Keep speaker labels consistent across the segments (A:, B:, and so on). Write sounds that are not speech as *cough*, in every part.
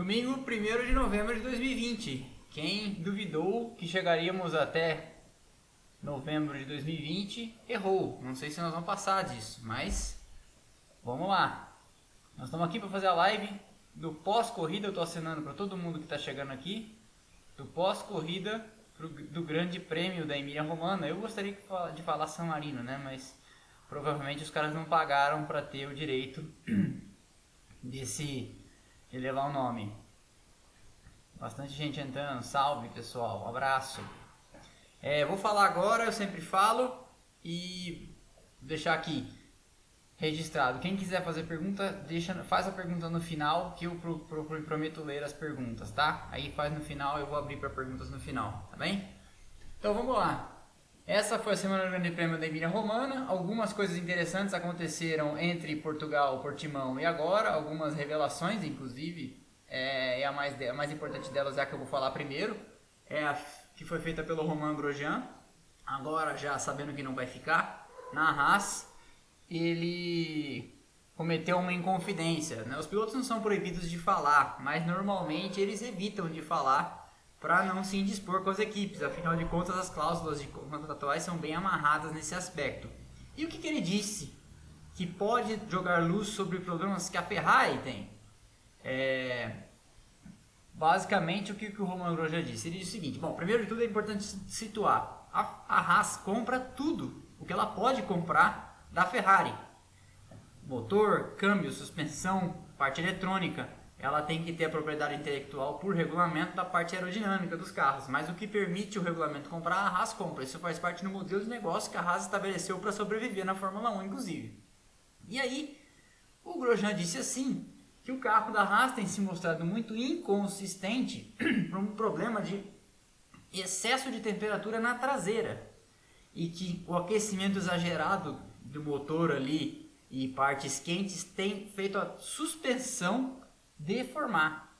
A: Domingo 1 de novembro de 2020. Quem duvidou que chegaríamos até novembro de 2020 errou. Não sei se nós vamos passar disso, mas vamos lá. Nós estamos aqui para fazer a live do pós-corrida. Eu estou assinando para todo mundo que está chegando aqui. Do pós-corrida do Grande Prêmio da Emília Romana. Eu gostaria de falar San Marino, né? Mas provavelmente os caras não pagaram para ter o direito *clears throat* desse de levar o nome. Bastante gente entrando. Salve pessoal, um abraço. É, vou falar agora, eu sempre falo e deixar aqui registrado. Quem quiser fazer pergunta, deixa, faz a pergunta no final que eu pro, pro, pro, prometo ler as perguntas, tá? Aí faz no final, eu vou abrir para perguntas no final, tá bem? Então vamos lá. Essa foi a semana do Grande Prêmio da Emília Romana. Algumas coisas interessantes aconteceram entre Portugal, Portimão e agora. Algumas revelações, inclusive. É, a mais, a mais importante delas é a que eu vou falar primeiro. É a que foi feita pelo Romain Grosjean. Agora, já sabendo que não vai ficar, na Haas, ele cometeu uma inconfidência. Né? Os pilotos não são proibidos de falar, mas normalmente eles evitam de falar para não se indispor com as equipes. Afinal de contas, as cláusulas de contratuais são bem amarradas nesse aspecto. E o que, que ele disse? Que pode jogar luz sobre problemas que a Ferrari tem. É... Basicamente, o que, que o Roman Grosjean disse? Ele disse o seguinte: bom, primeiro de tudo é importante situar. A, a Haas compra tudo o que ela pode comprar da Ferrari: motor, câmbio, suspensão, parte eletrônica ela tem que ter a propriedade intelectual por regulamento da parte aerodinâmica dos carros, mas o que permite o regulamento comprar, a Haas compra. Isso faz parte do modelo de negócio que a Haas estabeleceu para sobreviver na Fórmula 1, inclusive. E aí, o Grosjean disse assim, que o carro da Haas tem se mostrado muito inconsistente *clears throat* por um problema de excesso de temperatura na traseira e que o aquecimento exagerado do motor ali e partes quentes tem feito a suspensão deformar.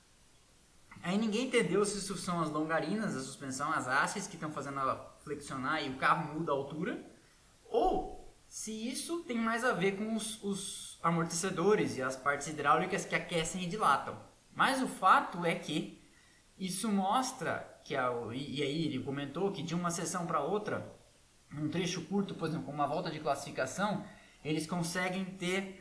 A: Aí ninguém entendeu se isso são as longarinas, a suspensão, as hastes que estão fazendo ela flexionar e o carro muda a altura, ou se isso tem mais a ver com os, os amortecedores e as partes hidráulicas que aquecem e dilatam. Mas o fato é que isso mostra que a, e aí ele comentou que de uma sessão para outra, um trecho curto, por exemplo, com uma volta de classificação, eles conseguem ter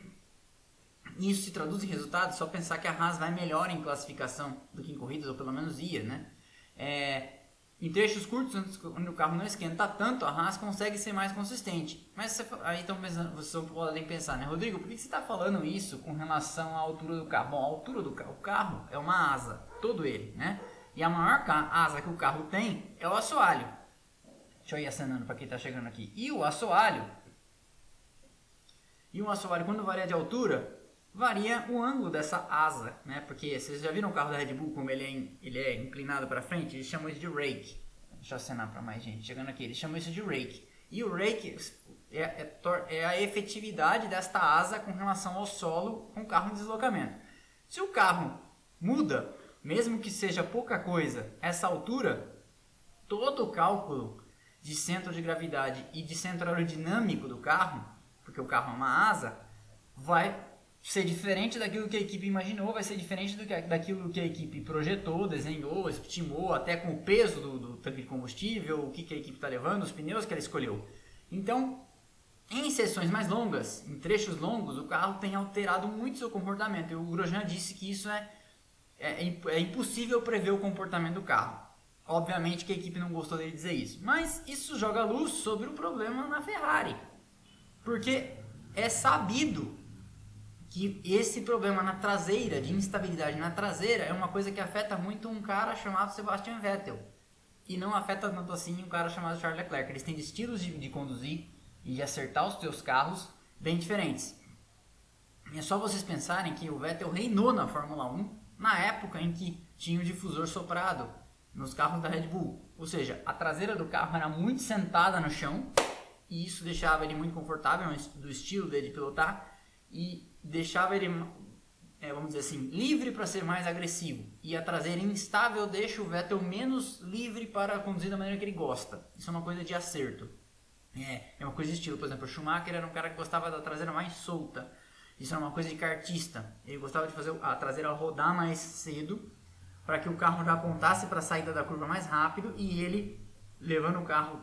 A: isso se traduz em resultados, só pensar que a Haas vai melhor em classificação do que em corridas, ou pelo menos ia, né? É, em trechos curtos, onde o carro não esquenta tanto, a Haas consegue ser mais consistente. Mas você, aí estão pensando, vocês podem pensar, né? Rodrigo, por que você está falando isso com relação à altura do carro? Bom, a altura do carro, o carro é uma asa, todo ele, né? E a maior asa que o carro tem é o assoalho. Deixa eu ir acenando para quem está chegando aqui. E o assoalho, e o assoalho quando varia de altura, varia o ângulo dessa asa, né? Porque vocês já viram o carro da Red Bull como ele é, ele é inclinado para frente? Eles chamam isso de rake. Deixa eu acenar para mais gente chegando aqui. Eles chamam isso de rake. E o rake é, é, é, a efetividade desta asa com relação ao solo com o carro em deslocamento. Se o carro muda, mesmo que seja pouca coisa, essa altura, todo o cálculo de centro de gravidade e de centro aerodinâmico do carro, porque o carro é uma asa, vai ser diferente daquilo que a equipe imaginou, vai ser diferente do que, daquilo que a equipe projetou, desenhou, estimou, até com o peso do, do tanque de combustível, o que, que a equipe está levando, os pneus que ela escolheu. Então, em sessões mais longas, em trechos longos, o carro tem alterado muito seu comportamento. E o Grosjean disse que isso é, é, é impossível prever o comportamento do carro. Obviamente que a equipe não gostou dele dizer isso. Mas isso joga luz sobre o problema na Ferrari. Porque é sabido que esse problema na traseira, de instabilidade na traseira, é uma coisa que afeta muito um cara chamado Sebastian Vettel. E não afeta tanto assim um cara chamado Charles Leclerc. Eles têm estilos de, de conduzir e de acertar os seus carros bem diferentes. E é só vocês pensarem que o Vettel reinou na Fórmula 1 na época em que tinha o difusor soprado nos carros da Red Bull. Ou seja, a traseira do carro era muito sentada no chão e isso deixava ele muito confortável do estilo dele de pilotar e deixava ele, é, vamos dizer assim, livre para ser mais agressivo. E a traseira instável deixa o Vettel menos livre para conduzir da maneira que ele gosta. Isso é uma coisa de acerto. É, é uma coisa de estilo. Por exemplo, o Schumacher era um cara que gostava da traseira mais solta. Isso era uma coisa de cartista. Ele gostava de fazer a traseira rodar mais cedo para que o carro já apontasse para a saída da curva mais rápido e ele levando o carro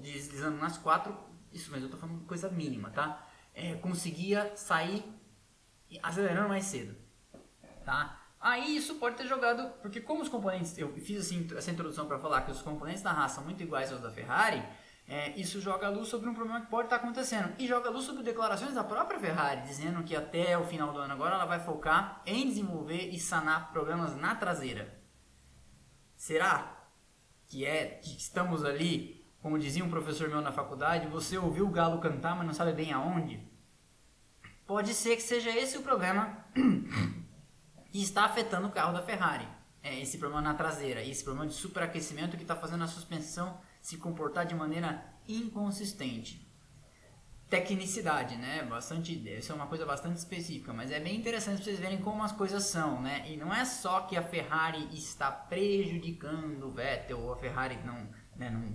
A: deslizando nas quatro, isso mas eu estou falando coisa mínima, tá? É, conseguia sair acelerando mais cedo, tá? Aí isso pode ter jogado, porque como os componentes, eu fiz assim, essa introdução para falar que os componentes da raça são muito iguais aos da Ferrari, é, isso joga luz sobre um problema que pode estar acontecendo. E joga luz sobre declarações da própria Ferrari, dizendo que até o final do ano agora ela vai focar em desenvolver e sanar problemas na traseira. Será que é que estamos ali, como dizia um professor meu na faculdade, você ouviu o galo cantar, mas não sabe bem aonde? Pode ser que seja esse o problema que está afetando o carro da Ferrari. É esse problema na traseira, esse problema de superaquecimento que está fazendo a suspensão se comportar de maneira inconsistente. Tecnicidade, né? Bastante, isso é uma coisa bastante específica, mas é bem interessante vocês verem como as coisas são, né? E não é só que a Ferrari está prejudicando o Vettel, ou a Ferrari não, né, não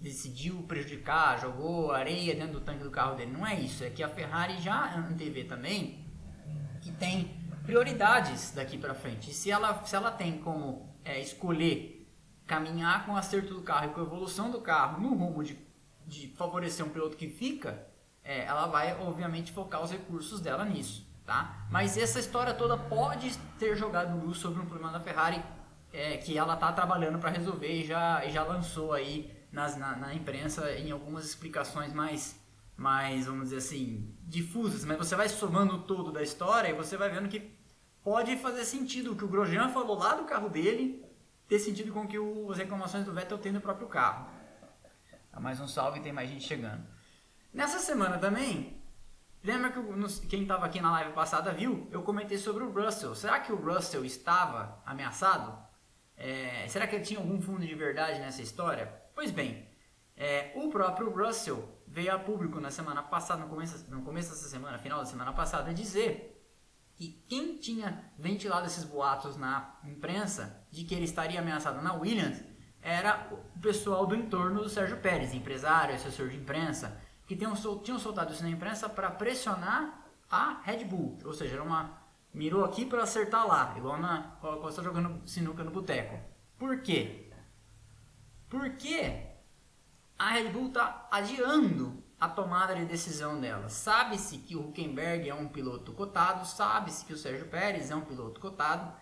A: decidiu prejudicar, jogou areia dentro do tanque do carro dele. Não é isso, é que a Ferrari já antevê também que tem prioridades daqui para frente. E se ela, se ela tem como é, escolher caminhar com o acerto do carro e com a evolução do carro no rumo de, de favorecer um piloto que fica, é, ela vai obviamente focar os recursos dela nisso, tá? Mas essa história toda pode ter jogado luz sobre um problema da Ferrari é, que ela está trabalhando para resolver e já, e já lançou aí nas, na, na imprensa em algumas explicações mais mais, vamos dizer assim, difusas, mas você vai somando o todo da história e você vai vendo que pode fazer sentido o que o Grosjean falou lá do carro dele ter sentido com que o, as reclamações do Vettel tem no próprio carro. Tá, mais um salve, tem mais gente chegando. Nessa semana também, lembra que no, quem estava aqui na live passada viu? Eu comentei sobre o Russell. Será que o Russell estava ameaçado? É, será que ele tinha algum fundo de verdade nessa história? Pois bem, é, o próprio Russell veio a público na semana passada, no começo, no começo dessa semana, final da semana passada, dizer que quem tinha ventilado esses boatos na imprensa de que ele estaria ameaçado na Williams era o pessoal do entorno do Sérgio Pérez, empresário, assessor de imprensa, que tinham, tinham soltado isso na imprensa para pressionar a Red Bull, ou seja, era uma mirou aqui para acertar lá, igual na quando você jogando sinuca no boteco. Por quê? Porque a Red Bull está adiando a tomada de decisão dela. Sabe-se que o Huckenberg é um piloto cotado, sabe-se que o Sérgio Pérez é um piloto cotado.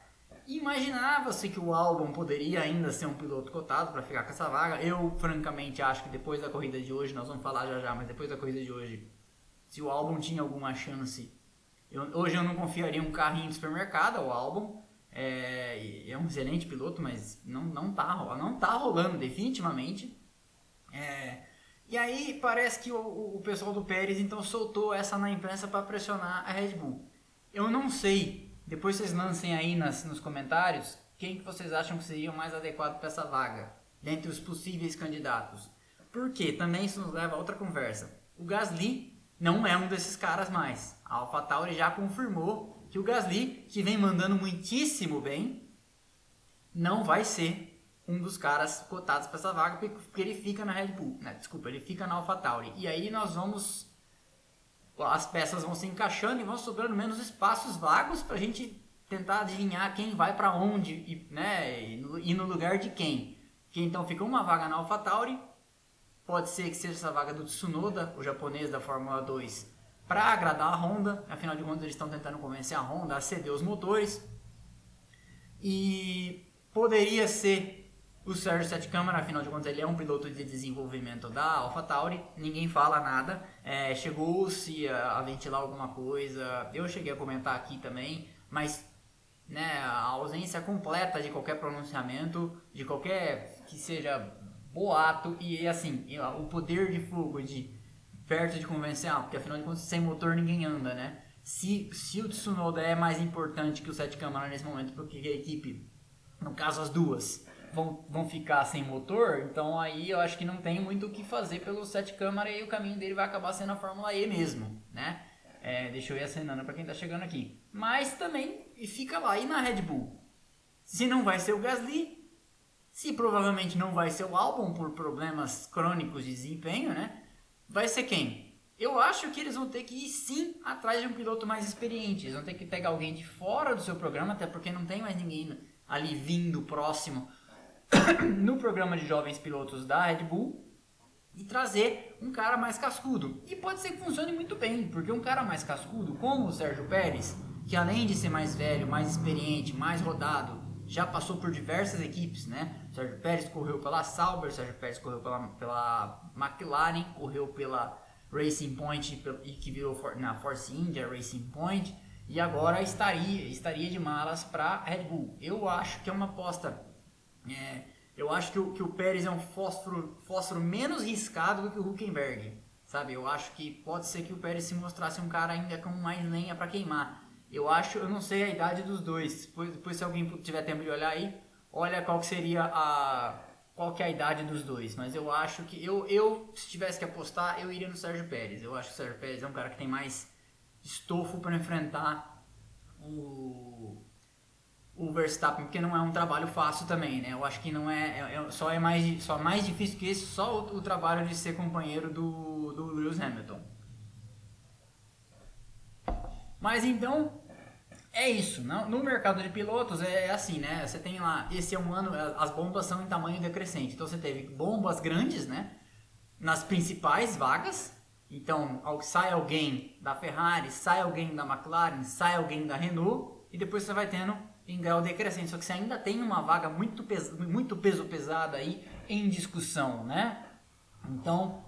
A: Imaginava-se que o Albon poderia ainda ser um piloto cotado para ficar com essa vaga. Eu, francamente, acho que depois da corrida de hoje, nós vamos falar já já, mas depois da corrida de hoje, se o Albon tinha alguma chance, eu, hoje eu não confiaria um carrinho de supermercado ao Albon. É, é um excelente piloto, mas não, não, tá, não tá rolando definitivamente. É, e aí parece que o, o pessoal do Pérez então soltou essa na imprensa para pressionar a Red Bull. Eu não sei, depois vocês lancem aí nas, nos comentários quem que vocês acham que seria o mais adequado para essa vaga, dentre os possíveis candidatos. Porque também isso nos leva a outra conversa. O Gasly não é um desses caras mais. A AlphaTauri já confirmou que o Gasly, que vem mandando muitíssimo bem, não vai ser um dos caras cotados para essa vaga, porque ele fica na Red Bull, né? Desculpa, ele fica na AlphaTauri. E aí nós vamos as peças vão se encaixando e vão sobrando menos espaços vagos para a gente tentar adivinhar quem vai para onde e, né, e no lugar de quem. Que então fica uma vaga na AlphaTauri, pode ser que seja essa vaga do Tsunoda, o japonês da Fórmula 2, para agradar a Honda, afinal de contas eles estão tentando convencer a Honda a ceder os motores. E poderia ser o Sérgio Sete Câmara, afinal de contas, ele é um piloto de desenvolvimento da AlphaTauri, ninguém fala nada. É, Chegou-se a, a, ventilar alguma coisa, eu cheguei a comentar aqui também, mas né, a ausência completa de qualquer pronunciamento, de qualquer que seja boato, e assim, o poder de fogo de perto de convencer, ah, porque afinal de contas, sem motor ninguém anda, né? Se, se o Tsunoda é mais importante que o Sete Câmara nesse momento, porque a equipe, no caso as duas, vão, vão ficar sem motor, então aí eu acho que não tem muito o que fazer pelo sete câmara e o caminho dele vai acabar sendo a Fórmula E mesmo, né? É, deixa eu ir acenando para quem está chegando aqui. Mas também fica lá, e na Red Bull? Se não vai ser o Gasly, se provavelmente não vai ser o Albon por problemas crônicos de desempenho, né? Vai ser quem? eu acho que eles vão ter que ir sim atrás de um piloto mais experiente. Eles vão ter que pegar alguém de fora do seu programa, até porque não tem mais ninguém ali vindo próximo *coughs* no programa de jovens pilotos da Red Bull e trazer um cara mais cascudo. E pode ser que funcione muito bem, porque um cara mais cascudo, como o Sérgio Pérez, que além de ser mais velho, mais experiente, mais rodado, já passou por diversas equipes, né? Sérgio Pérez correu pela Sauber, Sérgio Pérez correu pela, pela McLaren, correu pela Racing Point e que virou na Force India Racing Point e agora estaria estaria de malas para Red Bull. Eu acho que é uma aposta é, eu acho que o, que o Pérez é um fósforo, fósforo menos riscado do que o Huckenberg, sabe? Eu acho que pode ser que o Pérez se mostrasse um cara ainda com mais lenha para queimar. Eu acho, eu não sei a idade dos dois. Depois, depois se alguém tiver tempo de olhar aí, olha qual que seria a qual que é a idade dos dois, mas eu acho que eu, eu se tivesse que apostar, eu iria no Sérgio Pérez. Eu acho que o Sérgio Pérez é um cara que tem mais estofo para enfrentar o o Verstappen, porque não é um trabalho fácil também, né? Eu acho que não é, é, é só é mais só mais difícil que esse só o, o, trabalho de ser companheiro do do Lewis Hamilton. Mas então é isso. No, no mercado de pilotos é, é assim, né? Você tem lá esse é um ano as bombas são em tamanho decrescente. Então você teve bombas grandes, né? Nas principais vagas. Então sai alguém da Ferrari, sai alguém da McLaren, sai alguém da Renault e depois você vai tendo em grau decrescente. Só que você ainda tem uma vaga muito, pes muito peso pesado aí em discussão, né? Então,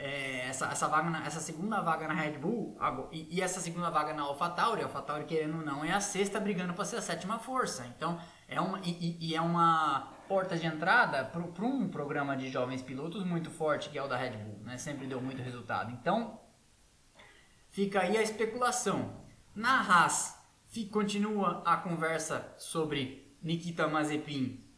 A: é, essa, essa, vaga na, essa segunda vaga na Red Bull e, e, essa segunda vaga na AlphaTauri, a AlphaTauri querendo ou não é a sexta brigando para ser a sétima força. Então, é uma, e, e é uma porta de entrada para um programa de jovens pilotos muito forte que é o da Red Bull, né? Sempre deu muito resultado. Então, fica aí a especulação. Na Haas, continua a conversa sobre Nikita Mazepin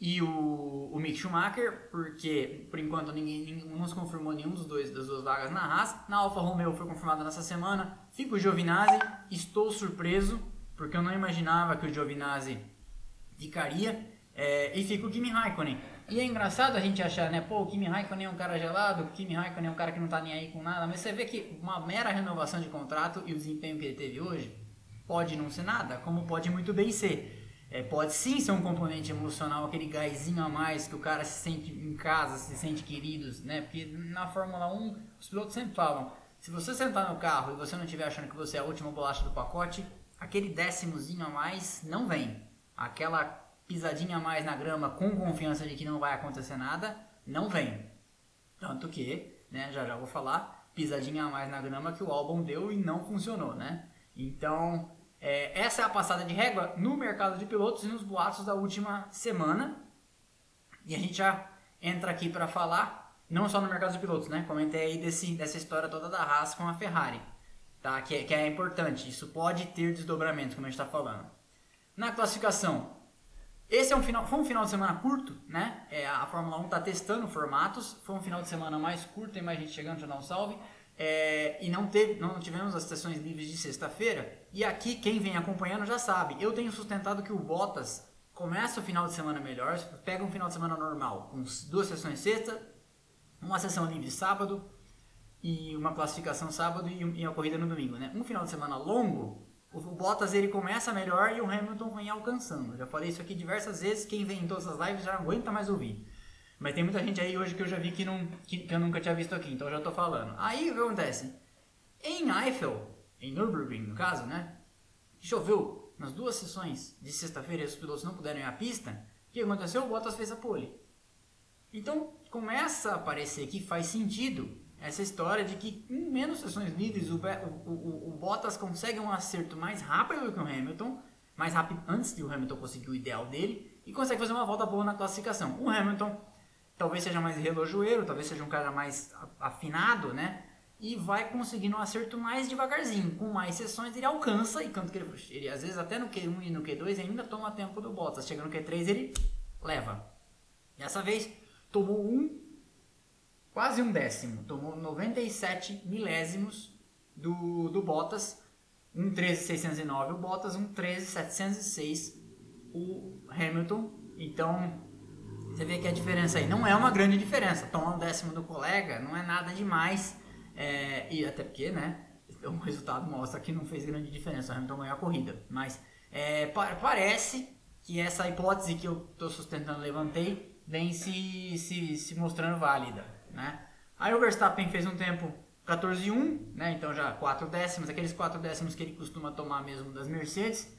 A: e o, o Mick Schumacher, porque por enquanto ninguém, ninguém não se confirmou nenhum dos dois das duas vagas na Haas. Na Alfa Romeo foi confirmada nessa semana. Fica o Giovinazzi, estou surpreso, porque eu não imaginava que o Giovinazzi ficaria. É, e fica o Kimi Raikkonen. E é engraçado a gente achar, né? Pô, o Kimi Raikkonen é um cara gelado, o Kimi Raikkonen é um cara que não tá nem aí com nada, mas você vê que uma mera renovação de contrato e o desempenho que ele teve hoje Pode não ser nada, como pode muito bem ser. É, pode sim ser um componente emocional, aquele gásinho a mais que o cara se sente em casa, se sente querido, né? Porque na Fórmula 1, os pilotos sempre falam: se você sentar no carro e você não estiver achando que você é a última bolacha do pacote, aquele décimozinho a mais não vem. Aquela pisadinha a mais na grama com confiança de que não vai acontecer nada, não vem. Tanto que, né, já já vou falar, pisadinha a mais na grama que o álbum deu e não funcionou, né? Então, é, essa é a passada de régua no mercado de pilotos e nos boatos da última semana. E a gente já entra aqui para falar, não só no mercado de pilotos, né? Comentei aí desse, dessa história toda da Haas com a Ferrari, tá? Que, é, que é importante, isso pode ter desdobramentos, como a gente está falando. Na classificação, esse é um final, foi um final de semana curto, né? É, a Fórmula 1 está testando formatos, foi um final de semana mais curto, tem mais gente chegando, já dá um salve. É, e não, teve, não tivemos as sessões livres de sexta-feira. E aqui, quem vem acompanhando já sabe, eu tenho sustentado que o Bottas começa o final de semana melhor, pega um final de semana normal, com duas sessões sexta, uma sessão livre sábado e uma classificação sábado e, e a corrida no domingo, né? Um final de semana longo, o, Bottas ele começa melhor e o Hamilton vem alcançando. Já falei isso aqui diversas vezes, quem vem em todas as lives já aguenta mais ouvir. Mas tem muita gente aí hoje que eu já vi que, não, que, que eu nunca tinha visto aqui, então eu já tô falando. Aí o que acontece? Em Eiffel, em Nürburgring no caso, né? Choveu nas duas sessões de sexta-feira e os pilotos não puderam ir à pista. O que aconteceu? O Bottas fez a pole. Então começa a parecer que faz sentido essa história de que em menos sessões livres o, o, o, o Bottas consegue um acerto mais rápido do que o Hamilton, mais rápido antes de o Hamilton conseguir o ideal dele, e consegue fazer uma volta boa na classificação. O Hamilton talvez seja mais relojoeiro, talvez seja um cara mais afinado, né? E vai conseguindo um acerto mais devagarzinho. Com mais sessões ele alcança, e tanto que ele, ele às vezes até no Q1 e no Q2 ainda toma tempo do Bottas. Chegando no Q3 ele leva. Dessa vez tomou um, quase um décimo, tomou 97 milésimos do, do Bottas. Um 13.609 o Bottas, um 13.706 o Hamilton. Então você vê que a diferença aí não é uma grande diferença. Tomar um décimo do colega não é nada demais. É, e até porque, né? O resultado mostra que não fez grande diferença, o Hamilton ganhou a corrida. Mas é, pa parece que essa hipótese que eu estou sustentando, levantei, vem se, se, se mostrando válida, né? Aí o Verstappen fez um tempo 14,1, né? Então já 4 décimos, aqueles 4 décimos que ele costuma tomar mesmo das Mercedes.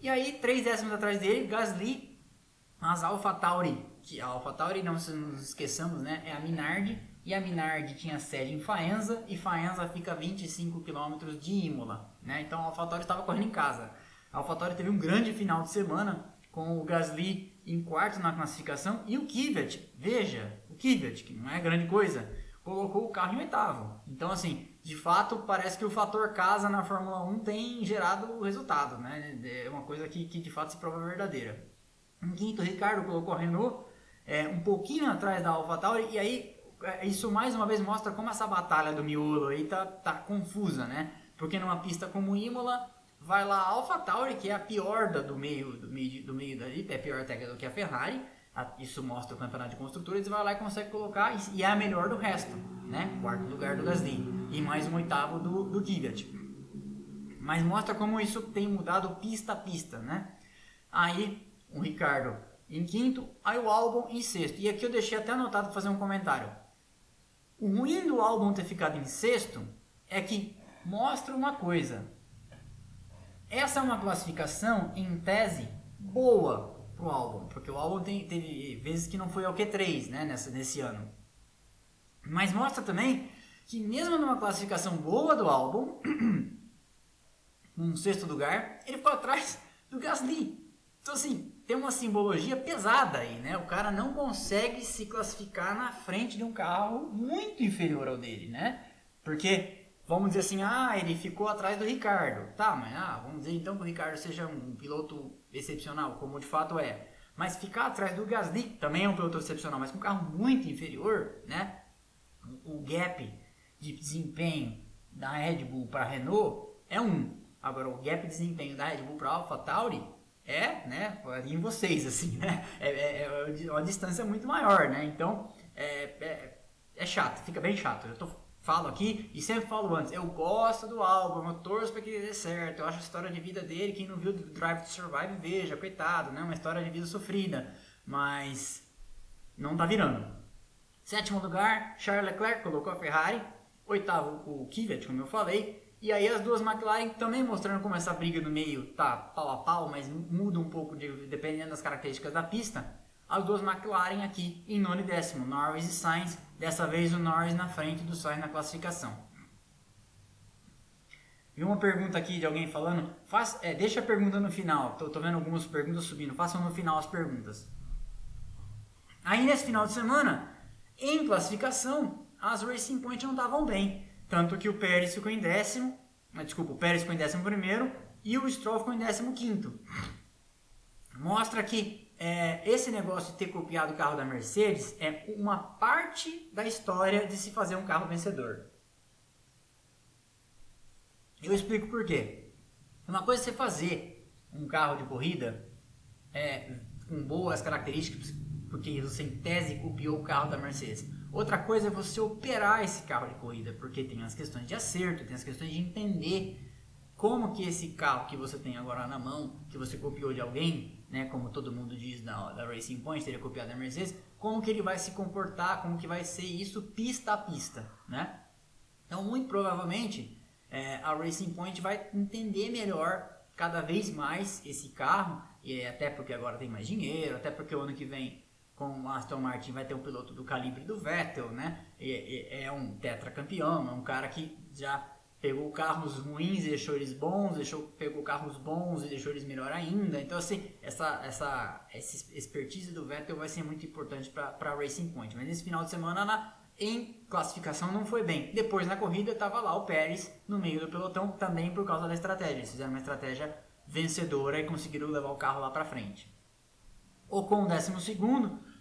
A: E aí, 3 décimos atrás dele, Gasly, mas AlphaTauri, que a AlphaTauri, não nos esqueçamos, né? É a Minardi, e a Minardi tinha sede em Faenza, e Faenza fica a 25 km de Imola, né? Então a AlphaTauri estava correndo em casa. A AlphaTauri teve um grande final de semana, com o Gasly em quarto na classificação, e o Kvyat, veja, o Kvyat, que não é grande coisa, colocou o carro em oitavo. Então, assim, de fato, parece que o fator casa na Fórmula 1 tem gerado o resultado, né? É uma coisa que, que de fato se prova verdadeira. Em quinto, Ricardo colocou a Renault é, um pouquinho atrás da AlphaTauri, e aí isso mais uma vez mostra como essa batalha do miolo aí tá, tá confusa, né? Porque numa pista como Imola, vai lá a AlphaTauri, que é a pior da, do meio do meio, do meio dali, é pior até do que a Ferrari, isso mostra o campeonato de construtores, vai lá e consegue colocar, e é a melhor do resto, né? Quarto lugar do Gasly, e mais um oitavo do, do Kvyat. Mas mostra como isso tem mudado pista a pista, né? Aí, o Ricardo em quinto, aí o álbum em sexto. E aqui eu deixei até anotado fazer um comentário. O ruim do álbum ter ficado em sexto é que mostra uma coisa. Essa é uma classificação, em tese, boa pro álbum, porque o álbum tem, teve vezes que não foi ao Q3, né, nessa, nesse ano. Mas mostra também que mesmo numa classificação boa do álbum, *clears throat* um sexto lugar, ele ficou atrás do Gasly. Então assim, tem uma simbologia pesada aí, né? O cara não consegue se classificar na frente de um carro muito inferior ao dele, né? Porque vamos dizer assim, ah, ele ficou atrás do Ricardo. Tá, mas ah, vamos dizer então que o Ricardo seja um piloto excepcional, como de fato é. Mas ficar atrás do Gasly também é um piloto excepcional, mas com um carro muito inferior, né? O gap de desempenho da Red Bull para Renault é um. Agora, o gap de desempenho da Red Bull para a AlphaTauri é, né, em vocês, assim, né? É, é, é, uma distância muito maior, né? Então, é, é, é chato, fica bem chato. Eu tô falo aqui e sempre falo antes, eu gosto do álbum, eu torço para que ele dê certo, eu acho a história de vida dele, quem não viu Drive to Survive, veja, coitado, né? Uma história de vida sofrida, mas não tá virando. Sétimo lugar, Charles Leclerc colocou a Ferrari, oitavo o Kvyat, como eu falei, e aí as duas McLaren também mostrando como essa briga no meio tá pau a pau, mas muda um pouco de, dependendo das características da pista. As duas McLaren aqui em nono e décimo, Norris e Sainz, Dessa vez o Norris na frente do Sainz na classificação. Vi uma pergunta aqui de alguém falando. Faz, é, deixa a pergunta no final. Tô, tô vendo algumas perguntas subindo. Façam no final as perguntas. Aí nesse final de semana, em classificação, as Racing Point não estavam bem. Tanto que o Pérez ficou em décimo. Ah, desculpa, o Pérez ficou em décimo primeiro e o Stroll ficou em décimo quinto. Mostra que é, esse negócio de ter copiado o carro da Mercedes é uma parte da história de se fazer um carro vencedor. Eu explico por quê. Uma coisa é você fazer um carro de corrida é, com boas características, porque você em tese copiou o carro da Mercedes. Outra coisa é você operar esse carro de corrida, porque tem as questões de acerto, tem as questões de entender como que esse carro que você tem agora na mão, que você copiou de alguém, né, como todo mundo diz da, da Racing Point, teria copiado da Mercedes, como que ele vai se comportar, como que vai ser isso pista a pista, né? Então, muito provavelmente, é, a Racing Point vai entender melhor cada vez mais esse carro, e até porque agora tem mais dinheiro, até porque o ano que vem com o Aston Martin vai ter um piloto do calibre do Vettel, né? é, é um tetracampeão, é um cara que já pegou carros ruins e deixou eles bons, deixou, pegou carros bons e deixou eles melhor ainda. Então, assim, essa, essa, essa expertise do Vettel vai ser muito importante para a Racing Point. Mas nesse final de semana, na, em classificação, não foi bem. Depois, na corrida, estava lá o Pérez no meio do pelotão, também por causa da estratégia. Eles fizeram uma estratégia vencedora e conseguiram levar o carro lá para frente. Ocon, 12,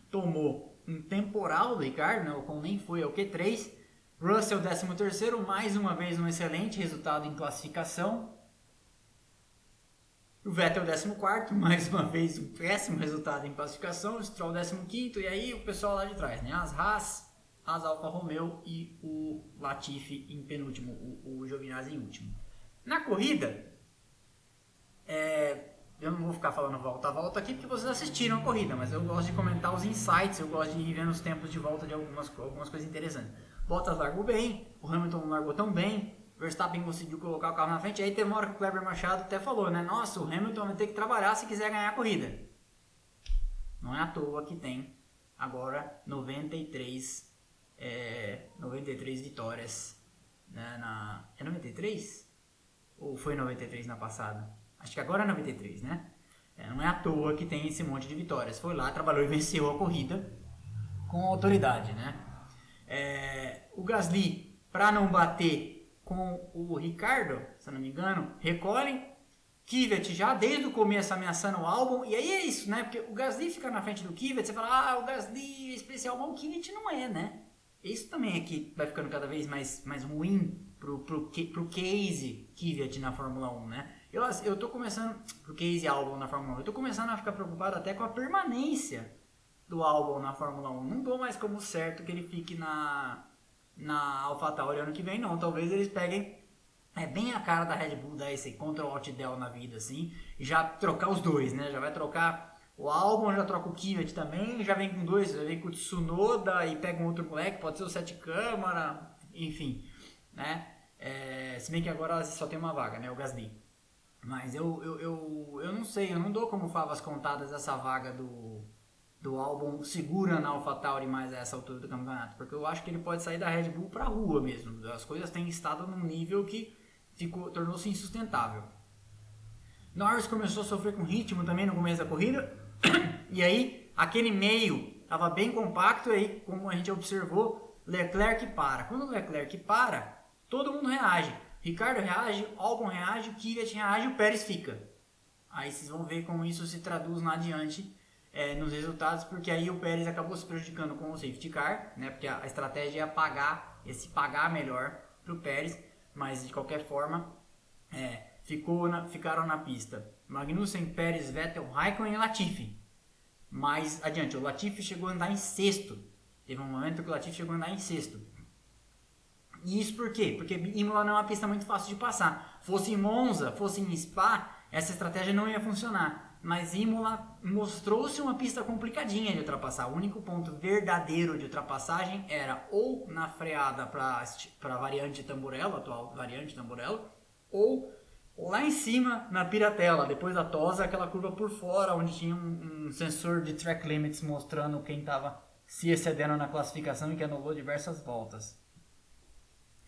A: tomou um temporal do Ricardo, né? o Ocon nem foi ao Q3 Russell 13º, mais uma vez um excelente resultado em classificação. O Vettel 14º, *laughs* mais uma vez um péssimo resultado em classificação. O Stroll 15º, e aí o pessoal lá de trás, né? As Haas, as Alfa Romeo e o Latifi em penúltimo, o, o Giovinazzi em último. Na corrida, é, eu não vou ficar falando volta a volta aqui porque vocês assistiram a corrida, mas eu gosto de comentar os insights, eu gosto de ir vendo os tempos de volta de algumas, algumas coisas interessantes. Bottas largou bem, o Hamilton não largou tão bem, Verstappen conseguiu colocar o carro na frente, aí teve uma hora que o Kleber Machado até falou, né? Nossa, o Hamilton vai ter que trabalhar se quiser ganhar a corrida. Não é à toa que tem agora 93, é, 93 vitórias né, na... É 93? Ou foi 93 na passada? Acho que agora é 93, né? É, não é à toa que tem esse monte de vitórias. Foi lá, trabalhou e venceu a corrida com autoridade, né? É, o Gasly, para não bater com o Ricardo, se não me engano, recolhe. Kvyat já desde o começo ameaçando o álbum. E aí é isso, né? Porque o Gasly fica na frente do Kvyat, você fala, ah, o Gasly é especial, mas o Kvyat não é, né? Isso também é que vai ficando cada vez mais, mais ruim pro, pro, pro case Kvyat na Fórmula 1, né? Eu, eu tô começando, pro case álbum na Fórmula 1, eu tô começando a ficar preocupado até com a permanência do álbum na Fórmula 1. Não dou mais como certo que ele fique na, na AlphaTauri ano que vem, não. Talvez eles peguem é bem a cara da Red Bull dar esse Ctrl Alt Del na vida, assim, e já trocar os dois, né? Já vai trocar o álbum, já troca o Kvyat também, já vem com dois, já vem com o Tsunoda e pega um outro moleque, pode ser o Sete Câmara, enfim, né? É, se bem que agora só tem uma vaga, né? O Gasly. Mas eu, eu, eu, eu não sei, eu não dou como favas contadas essa vaga do, do álbum segura na AlphaTauri mais a essa altura do campeonato, porque eu acho que ele pode sair da Red Bull pra rua mesmo. As coisas têm estado num nível que ficou tornou-se insustentável. Norris começou a sofrer com ritmo também no começo da corrida, *coughs* e aí aquele meio estava bem compacto, e aí como a gente observou, Leclerc para. Quando o Leclerc para, todo mundo reage. Ricardo reage, Albon reage, Kvyat reage, o Pérez fica. Aí vocês vão ver como isso se traduz lá adiante é, nos resultados, porque aí o Pérez acabou se prejudicando com o safety car, né? Porque a, a estratégia é pagar, esse pagar melhor para o Pérez, mas de qualquer forma é, ficou na, ficaram na pista Magnussen, Pérez, Vettel, Raikkonen e Latifi. Mais adiante, o Latifi chegou a andar em sexto. Teve um momento que o Latifi chegou a andar em sexto. E isso por quê? Porque Imola não é uma pista muito fácil de passar. Fosse em Monza, fosse em Spa, essa estratégia não ia funcionar. Mas Imola mostrou-se uma pista complicadinha de ultrapassar. O único ponto verdadeiro de ultrapassagem era ou na freada para a variante Tamburello, atual variante Tamburello, ou lá em cima na Piratela, depois da Tosa, aquela curva por fora, onde tinha um, um sensor de track limits mostrando quem estava se excedendo na classificação e que anulou diversas voltas.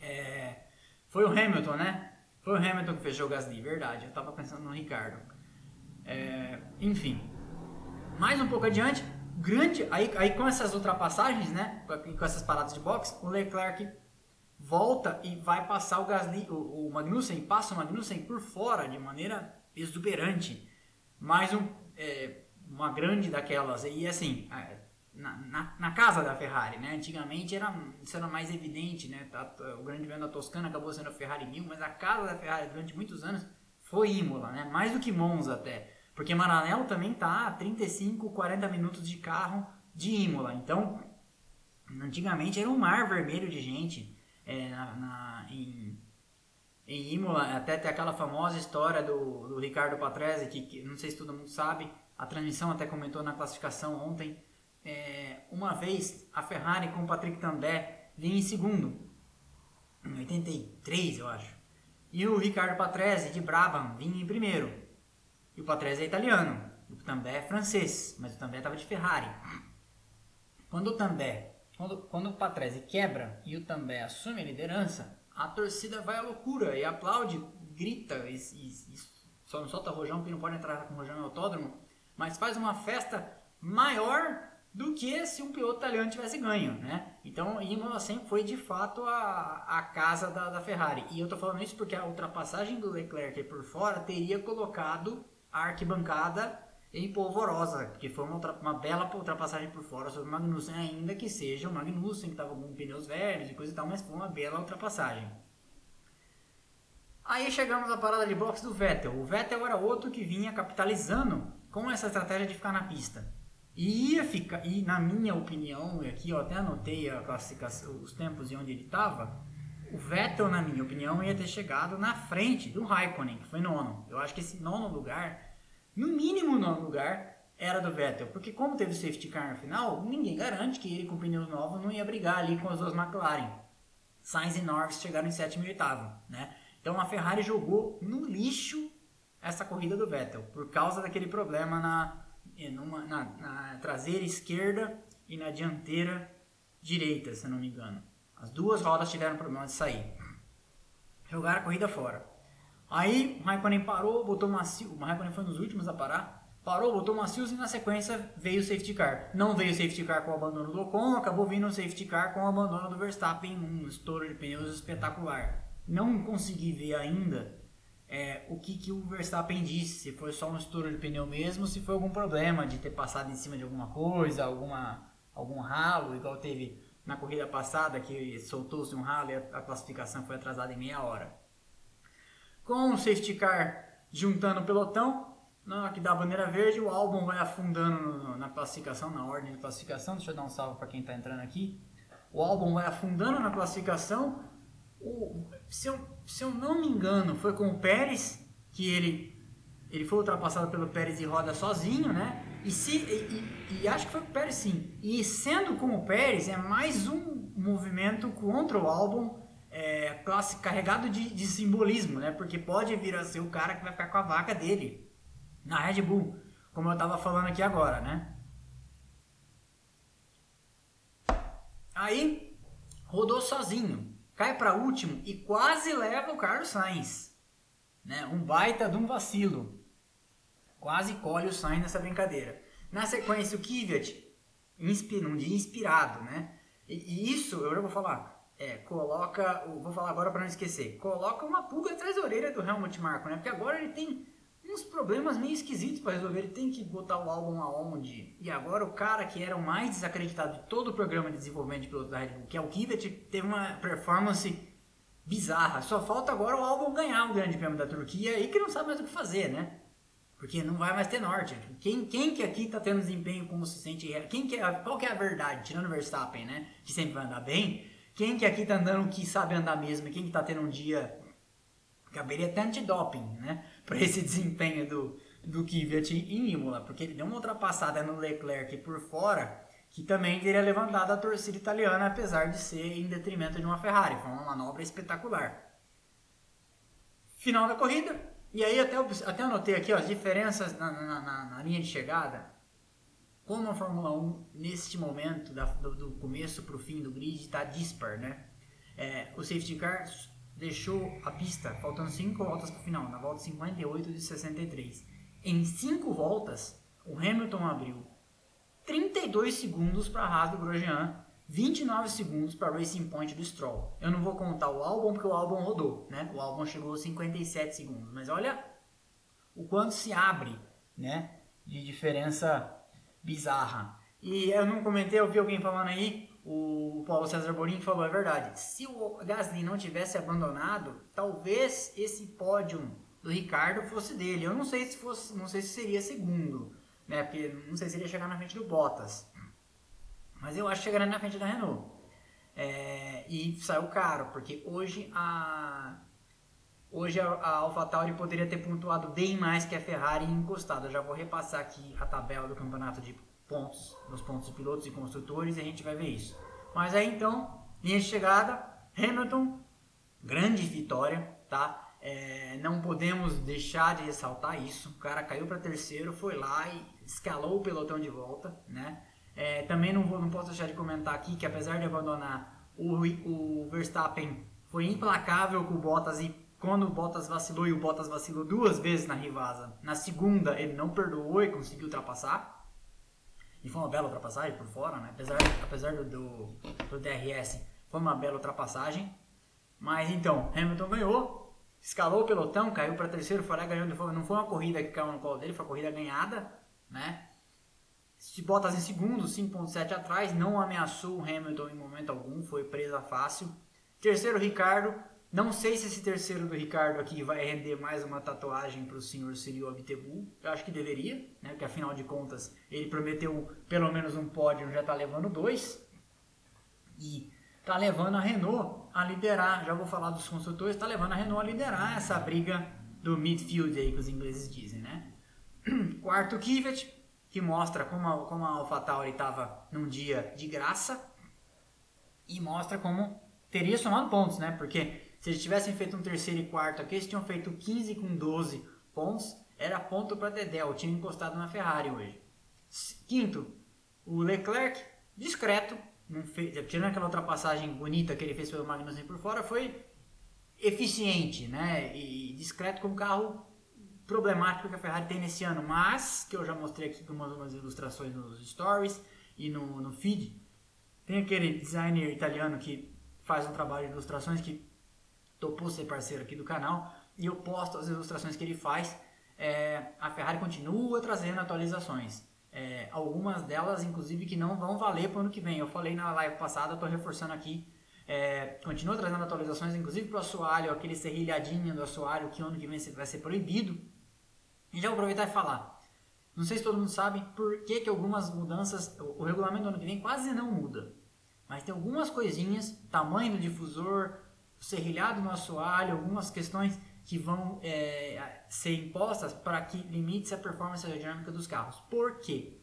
A: É, foi o Hamilton, né? Foi o Hamilton que fechou o Gasly, verdade. Eu tava pensando no Ricardo. É, enfim, mais um pouco adiante, grande. Aí, aí com essas ultrapassagens, né? Com, com essas paradas de box, o Leclerc volta e vai passar o Gasly, o, o Magnussen, passa o Magnussen por fora de maneira exuberante. Mais um, é, uma grande daquelas. E assim, é, na, na, na, casa da Ferrari, né? Antigamente era, isso era mais evidente, né? O Grande Prêmio da Toscana acabou sendo a Ferrari 1000, mas a casa da Ferrari durante muitos anos foi Imola, né? Mais do que Monza até. Porque Maranello também tá a 35, 40 minutos de carro de Imola. Então, antigamente era um mar vermelho de gente é, na, na, em, em Imola. Até tem aquela famosa história do, do Ricardo Patrese, que, que não sei se todo mundo sabe, a transmissão até comentou na classificação ontem, é, uma vez a Ferrari com o Patrick També vinha em segundo, em 83 eu acho. E o Ricardo Patrese de Brabham vinha em primeiro. E o Patrese é italiano, o També é francês, mas o També estava de Ferrari. Quando o També, quando, quando o Patrese quebra e o També assume a liderança, a torcida vai à loucura e aplaude, grita, e, e, e só não solta rojão porque não pode entrar com rojão no autódromo, mas faz uma festa maior do que se um piloto italiano tivesse ganho, né? Então, Imola sempre foi de fato a, a casa da, da Ferrari. E eu estou falando isso porque a ultrapassagem do Leclerc por fora teria colocado a arquibancada em polvorosa, porque foi uma, uma bela ultrapassagem por fora sobre o Magnussen, ainda que seja o Magnussen que estava com pneus velhos e coisa e tal, mas foi uma bela ultrapassagem. Aí chegamos à parada de boxe do Vettel. O Vettel era outro que vinha capitalizando com essa estratégia de ficar na pista. E ia ficar, e na minha opinião, e aqui eu até anotei a classificação, os tempos de onde ele estava, o Vettel, na minha opinião, ia ter chegado na frente do Raikkonen, que foi nono. Eu acho que esse nono lugar, no mínimo nono lugar, era do Vettel. Porque como teve o safety car no final, ninguém garante que ele com pneus novos não ia brigar ali com as duas McLaren. Sainz e Norris chegaram em sétimo e oitavo, né? Então a Ferrari jogou no lixo essa corrida do Vettel, por causa daquele problema na, numa, na, na traseira esquerda e na dianteira direita, se não me engano. As duas rodas tiveram problema de sair. Jogaram a corrida fora. Aí o Raikkonen parou, botou macio. O Raikkonen foi nos últimos a parar. Parou, botou macios e na sequência veio o safety car. Não veio o safety car com o abandono do Ocon, acabou vindo o safety car com o abandono do Verstappen, um estouro de pneus espetacular. Não consegui ver ainda é, o que, que o Verstappen disse, se foi só um estouro de pneu mesmo, se foi algum problema de ter passado em cima de alguma coisa, alguma, algum ralo, igual teve na corrida passada, que soltou-se um ralo e a, classificação foi atrasada em meia hora. Com o safety car juntando o pelotão, na hora que dá a bandeira verde, o álbum vai afundando no, na classificação, na ordem de classificação. Deixa eu dar um salve para quem está entrando aqui. O álbum vai afundando na classificação. O, se, eu, se eu não me engano, foi com o Pérez que ele, ele foi ultrapassado pelo Pérez e roda sozinho, né? E, se, e, e, e, acho que foi o Pérez sim. E sendo com o Pérez, é mais um movimento contra o álbum é, classe, carregado de, de, simbolismo, né? Porque pode vir a ser o cara que vai ficar com a vaca dele na Red Bull, como eu estava falando aqui agora, né? Aí rodou sozinho, cai para último e quase leva o Carlos Sainz, né? Um baita de um vacilo quase colhe o Sainz nessa brincadeira. Na sequência, o Kvyat, um dia inspirado, né? E, isso, eu já vou falar, é, coloca, vou falar agora para não esquecer, coloca uma pulga atrás da orelha do Helmut Marko, né? Porque agora ele tem uns problemas meio esquisitos para resolver, ele tem que botar o álbum aonde. E agora o cara que era o mais desacreditado de todo o programa de desenvolvimento de piloto da Red Bull, que é o Kvyat, teve uma performance bizarra. Só falta agora o álbum ganhar o Grande Prêmio da Turquia e que não sabe mais o que fazer, né? Porque não vai mais ter norte. Quem, quem que aqui está tendo desempenho consistente? Quem que, é, qual que é a verdade? Tirando o Verstappen, né? Que sempre vai andar bem. Quem que aqui está andando que sabe andar mesmo? Quem que está tendo um dia... Caberia até antidoping, né? Para esse desempenho do, do Kvyat em Imola. Porque ele deu uma ultrapassada no Leclerc por fora que também teria levantado a torcida italiana, apesar de ser em detrimento de uma Ferrari. Foi uma manobra espetacular. Final da corrida, e aí até, até anotei aqui ó, as diferenças na, na, na, na linha de chegada. Como a Fórmula 1, neste momento, da, do, do, começo para o fim do grid, está dispar, né? É, o safety car deixou a pista faltando 5 voltas para o final, na volta 58 de 63. Em 5 voltas, o Hamilton abriu 32 segundos para a Haas do Grosjean 29 segundos para Racing Point do Stroll. Eu não vou contar o álbum porque o álbum rodou, né? O álbum chegou a 57 segundos, mas olha o quanto se abre, né? De diferença bizarra. E eu não comentei, eu vi alguém falando aí, o Paulo César Borini falou, é verdade. Se o Gasly não tivesse abandonado, talvez esse pódio do Ricardo fosse dele. Eu não sei se fosse, não sei se seria segundo, né? Porque não sei se ele ia chegar na frente do Bottas. Mas eu acho que chegaria na frente da Renault. É, e saiu caro, porque hoje a hoje a, a AlphaTauri poderia ter pontuado bem mais que a Ferrari encostado. Eu já vou repassar aqui a tabela do campeonato de pontos, dos pontos de pilotos e construtores e a gente vai ver isso. Mas aí então, linha de chegada, Hamilton, grande vitória, tá? É, não podemos deixar de ressaltar isso. O cara caiu para terceiro, foi lá e escalou o pelotão de volta, né? É, também não, vou, não posso deixar de comentar aqui que apesar de abandonar, o, o Verstappen foi implacável com o Bottas e quando o Bottas vacilou e o Bottas vacilou duas vezes na Rivasa, na segunda ele não perdoou e conseguiu ultrapassar. E foi uma bela ultrapassagem por fora, né? apesar, apesar do, do, do DRS, foi uma bela ultrapassagem. Mas então, Hamilton ganhou, escalou o pelotão, caiu para terceiro, foi lá ganhou. Não foi uma corrida que caiu no colo dele, foi uma corrida ganhada, né? Se Bottas em segundo, 5.7 atrás, não ameaçou o Hamilton em momento algum, foi presa fácil. Terceiro, Ricardo, Não sei se esse terceiro do Ricardo aqui vai render mais uma tatuagem para o senhor Cyril Abtebu. Eu acho que deveria, né? Porque afinal de contas ele prometeu pelo menos um pódio, já está levando dois. E está levando a Renault a liderar. Já vou falar dos construtores, está levando a Renault a liderar essa briga do midfield aí que os ingleses dizem, né? *clears throat* Quarto Kivet, que mostra como a, como a AlphaTauri estava num dia de graça e mostra como teria somado pontos, né? Porque se eles tivessem feito um terceiro e quarto aqui, eles tinham feito 15 com 12 pontos. Era ponto para Dedel, tinha encostado na Ferrari hoje. Quinto, o Leclerc, discreto, fez, tirando aquela ultrapassagem bonita que ele fez pelo Magnussen por fora, foi eficiente, né? E discreto com o carro problemático que a Ferrari tem nesse ano, mas que eu já mostrei aqui com umas ilustrações nos stories e no, no feed. Tem aquele designer italiano que faz um trabalho de ilustrações que topou ser parceiro aqui do canal e eu posto as ilustrações que ele faz. É, a Ferrari continua trazendo atualizações. É, algumas delas, inclusive, que não vão valer para o ano que vem. Eu falei na live passada, estou reforçando aqui. É, continua trazendo atualizações, inclusive para o assoalho, aquele serrilhadinho do assoalho que ano que vem vai ser proibido. E já vou aproveitar e falar. Não sei se todo mundo sabe por que, que algumas mudanças, o, o regulamento do ano que vem quase não muda. Mas tem algumas coisinhas, tamanho do difusor, serrilhado no assoalho, algumas questões que vão é, ser impostas para que limite a performance aerodinâmica dos carros. Por quê?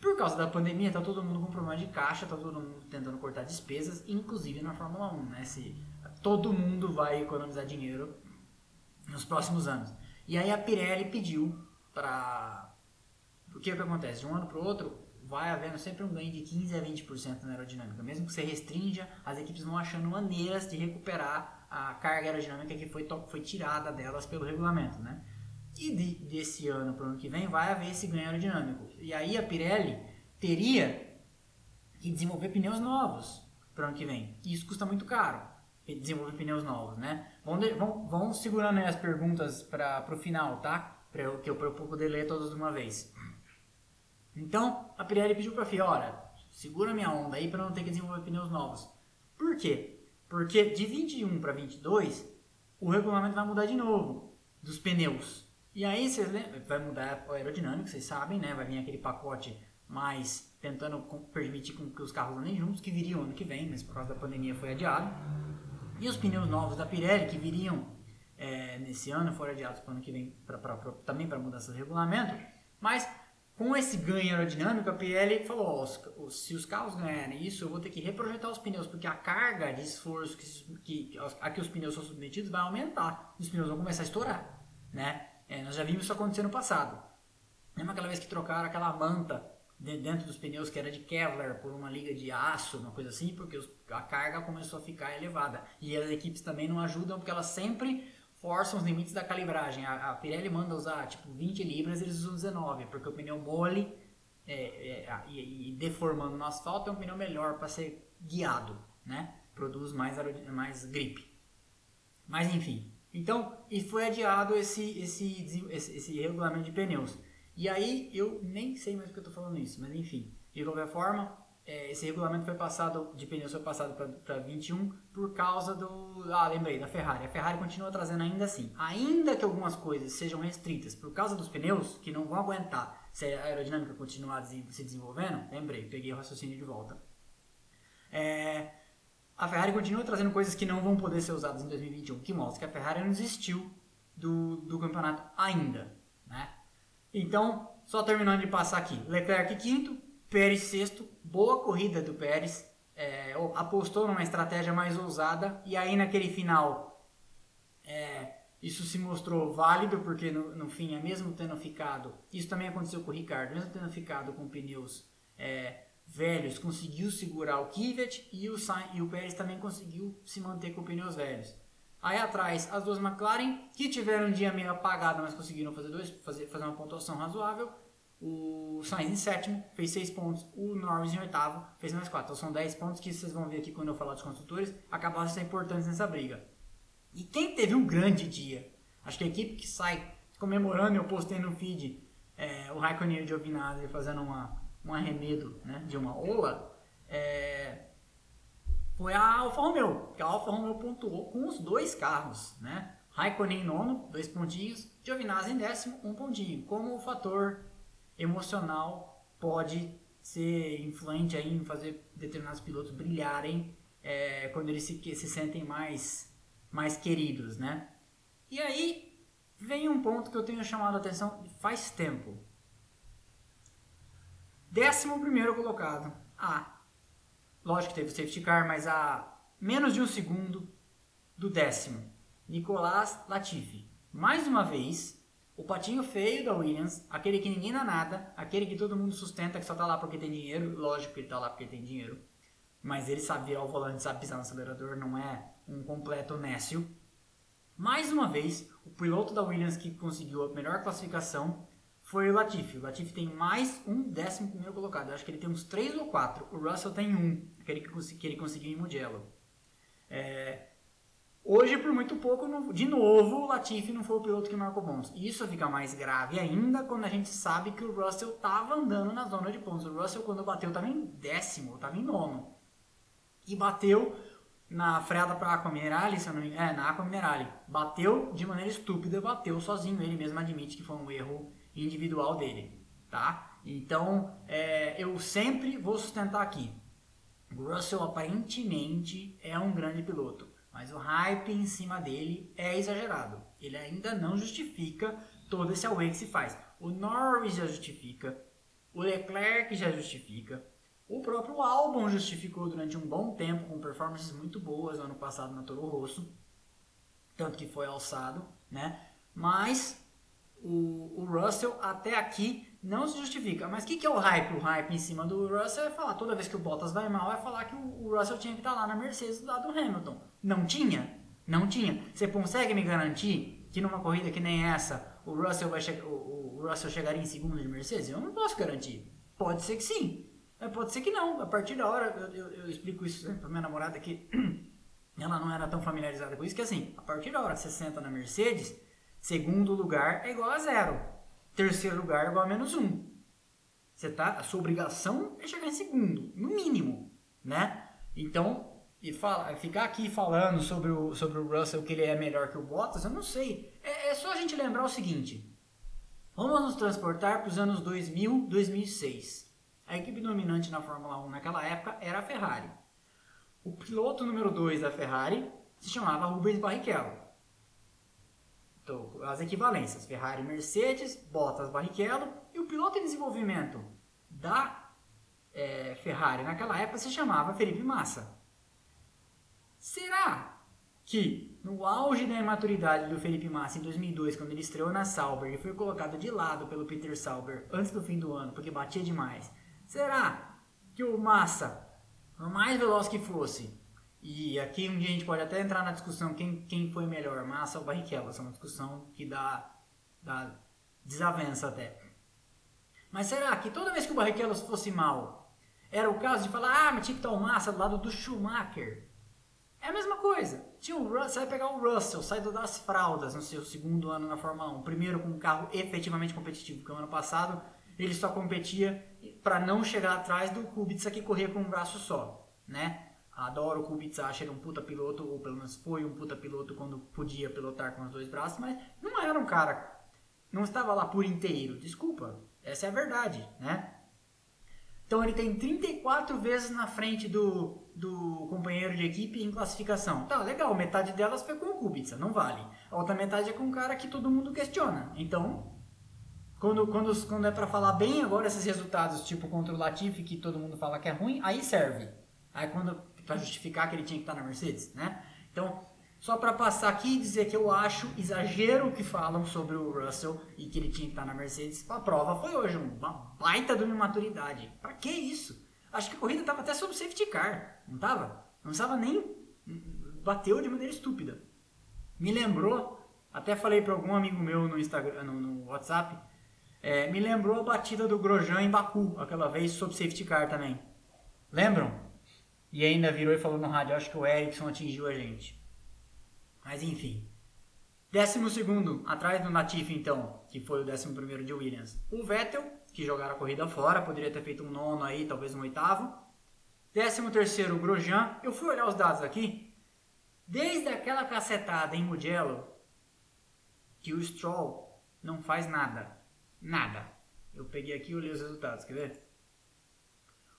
A: Por causa da pandemia, está todo mundo com problema de caixa, está todo mundo tentando cortar despesas, inclusive na Fórmula 1, né? Se todo mundo vai economizar dinheiro nos próximos anos. E aí a Pirelli pediu para... O que, é que acontece? De um ano para o outro, vai havendo sempre um ganho de 15 a 20% na aerodinâmica. Mesmo que você restrinja, as equipes vão achando maneiras de recuperar a carga aerodinâmica que foi, foi tirada delas pelo regulamento, né? E de, desse ano para o ano que vem vai haver esse ganho aerodinâmico. E aí a Pirelli teria que desenvolver pneus novos para o ano que vem. E isso custa muito caro, desenvolver pneus novos, né? Vão, segurando as perguntas para o final, tá? Para eu, que eu, eu poder ler todas de uma vez. Então, a Pirelli pediu para a FIA, olha, segura minha onda aí para não ter que desenvolver pneus novos. Por quê? Porque de 21 para 22, o regulamento vai mudar de novo dos pneus. E aí vocês vai mudar a aerodinâmica, vocês sabem, né? Vai vir aquele pacote mais tentando permitir com que os carros andem juntos, que viriam ano que vem, mas por causa da pandemia foi adiado. E os pneus novos da Pirelli, que viriam é, nesse ano, foram adiados para o ano que vem pra, pra, pra, também para mudança do regulamento. Mas com esse ganho aerodinâmico, a Pirelli falou: oh, se os carros ganharem isso, eu vou ter que reprojetar os pneus, porque a carga de esforço que, que, a que os pneus são submetidos vai aumentar. Os pneus vão começar a estourar. Né? É, nós já vimos isso acontecer no passado. Lembra aquela vez que trocaram aquela manta dentro dos pneus que era de Kevlar por uma liga de aço, uma coisa assim, porque a carga começou a ficar elevada. E as equipes também não ajudam, porque elas sempre forçam os limites da calibragem. A, a Pirelli manda usar tipo 20 libras, eles usam 19, porque o pneu mole é, é, e, e, deformando no asfalto é um pneu melhor para ser guiado, né? Produz mais, mais grip. Mas enfim, então e foi adiado esse, esse, esse, esse regulamento de pneus. E aí eu nem sei mais porque eu estou falando isso, mas enfim, de qualquer forma, é, esse regulamento foi passado de pneus foi passado para 21 por causa do ah lembrei da Ferrari. A Ferrari continua trazendo ainda assim. Ainda que algumas coisas sejam restritas por causa dos pneus que não vão aguentar se a aerodinâmica continuar se desenvolvendo lembrei peguei o raciocínio de volta. É, a Ferrari continua trazendo coisas que não vão poder ser usadas em 2021 que mostra que a Ferrari não desistiu do, do campeonato ainda né? Então só terminando de passar aqui Leclerc quinto Pérez sexto, boa corrida do Pérez, é, apostou numa estratégia mais ousada e aí naquele final é, isso se mostrou válido porque no, no, fim, é mesmo tendo ficado, isso também aconteceu com o Ricardo, mesmo tendo ficado com pneus é, velhos, conseguiu segurar o Kvyat e o, e o Pérez também conseguiu se manter com pneus velhos. Aí atrás, as duas McLaren, que tiveram um dia meio apagado, mas conseguiram fazer, dois, fazer, fazer uma pontuação razoável. O Sainz em sétimo, fez 6 pontos. O Norris em oitavo, fez mais 4. Então são 10 pontos que vocês vão ver aqui quando eu falar dos construtores, acabaram sendo importantes nessa briga. E quem teve um grande dia? Acho que a equipe que sai comemorando, eu postei no feed é, o Raikkonen e o Giovinazzi fazendo uma, um arremedo né, de uma ola. É, foi a Alfa Romeo, que a Alfa Romeo pontuou com os dois carros, né? Raikkonen em nono, dois pontinhos, Giovinazzi em décimo, um pontinho. Como o fator emocional pode ser influente aí em fazer determinados pilotos brilharem é, quando eles se, se sentem mais, mais queridos, né? E aí vem um ponto que eu tenho chamado a atenção faz tempo. Décimo primeiro colocado. Ah, lógico que teve o safety car, mas a menos de um segundo do décimo. Nicolás Latifi. Mais uma vez, o patinho feio da Williams, aquele que ninguém dá nada, aquele que todo mundo sustenta que só tá lá porque tem dinheiro, lógico que ele tá lá porque tem dinheiro, mas ele sabe virar o volante, sabe pisar no acelerador, não é um completo nécio. Mais uma vez, o piloto da Williams que conseguiu a melhor classificação foi o Latifi. O Latifi tem mais um décimo primeiro colocado. Eu acho que ele tem uns 3 ou 4. O Russell tem um, aquele que, que ele conseguiu em Mugello. É, Hoje, por muito pouco, de novo, o Latifi não foi o piloto que marcou pontos. Isso fica mais grave ainda quando a gente sabe que o Russell estava andando na zona de pontos. O Russell, quando bateu, estava em décimo, estava em nono. E bateu na freada para a Aqua Minerale, se não me... é, na Aqua Minerale. Bateu de maneira estúpida, bateu sozinho. Ele mesmo admite que foi um erro individual dele, tá? Então, é, eu sempre vou sustentar aqui. O Russell aparentemente é um grande piloto mas o hype em cima dele é exagerado. Ele ainda não justifica todo esse away que se faz. O Norris já justifica, o Leclerc já justifica, o próprio Albon justificou durante um bom tempo com performances muito boas no ano passado na Toro Rosso, tanto que foi alçado, né? Mas o, o Russell até aqui não se justifica. Mas o que, que é o hype? O hype em cima do Russell é falar, toda vez que o Bottas vai mal, é falar que o, Russell tinha que estar lá na Mercedes do lado do Hamilton. Não tinha? Não tinha. Você consegue me garantir que numa corrida que nem essa, o Russell, vai o, o Russell chegaria em segundo de Mercedes? Eu não posso garantir. Pode ser que sim. Mas pode ser que não. A partir da hora, eu, eu, eu explico isso pra minha namorada que *clears throat* ela não era tão familiarizada com isso, que assim, a partir da hora que você senta na Mercedes, Segundo lugar é igual a zero. Terceiro lugar é igual a menos um. Você tá, a sua obrigação é chegar em segundo, no mínimo, né? Então, e fala, ficar aqui falando sobre o, sobre o Russell que ele é melhor que o Bottas, eu não sei. É, é só a gente lembrar o seguinte. Vamos nos transportar para os anos 2000, 2006. A equipe dominante na Fórmula 1 naquela época era a Ferrari. O piloto número 2 da Ferrari se chamava Rubens Barrichello. Então, as equivalências, Ferrari Mercedes, Bottas Barrichello e o piloto em desenvolvimento da é, Ferrari naquela época se chamava Felipe Massa. Será que no auge da imaturidade do Felipe Massa em 2002, quando ele estreou na Sauber e foi colocado de lado pelo Peter Sauber antes do fim do ano porque batia demais, será que o Massa, por mais veloz que fosse, e aqui um dia a gente pode até entrar na discussão quem, quem foi melhor, Massa ou Barrichello. Essa é uma discussão que dá, dá desavença até. Mas será que toda vez que o Barrichello fosse mal, era o caso de falar, ah, mas tinha que estar o Massa do lado do Schumacher? É a mesma coisa. Tinha o Russell, vai pegar o Russell, saído das fraldas no seu segundo ano na Fórmula 1. Primeiro com um carro efetivamente competitivo, porque o ano passado ele só competia para não chegar atrás do Kubica que corria com um braço só, né? Adoro o Kubica, acho ele um puta piloto, ou pelo menos foi um puta piloto quando podia pilotar com os dois braços, mas não era um cara, não estava lá por inteiro, desculpa, essa é a verdade, né? Então ele tem 34 vezes na frente do, do companheiro de equipe em classificação. Tá, legal, metade delas foi com o Kubica, não vale. A outra metade é com um cara que todo mundo questiona. Então, quando, quando, quando é para falar bem agora esses resultados, tipo contra o Latifi, que todo mundo fala que é ruim, aí serve. Aí quando para justificar que ele tinha que estar na Mercedes, né? Então, só para passar aqui e dizer que eu acho exagero o que falam sobre o Russell e que ele tinha que estar na Mercedes. A prova foi hoje, uma baita de uma imaturidade. Para que isso? Acho que a corrida estava até sob safety car, não estava? Não estava nem bateu de maneira estúpida. Me lembrou, até falei para algum amigo meu no Instagram, no, no WhatsApp, é, me lembrou a batida do Grosjean em Baku, aquela vez sob safety car também. Lembram? E ainda virou e falou no rádio, acho que o Ericsson atingiu a gente. Mas enfim. Décimo segundo, atrás do Natif então, que foi o décimo primeiro de Williams. O Vettel, que jogaram a corrida fora, poderia ter feito um nono aí, talvez um oitavo. Décimo terceiro, Grosjean. Eu fui olhar os dados aqui. Desde aquela cacetada em Mugello, que o Stroll não faz nada. Nada. Eu peguei aqui e olhei os resultados, quer ver?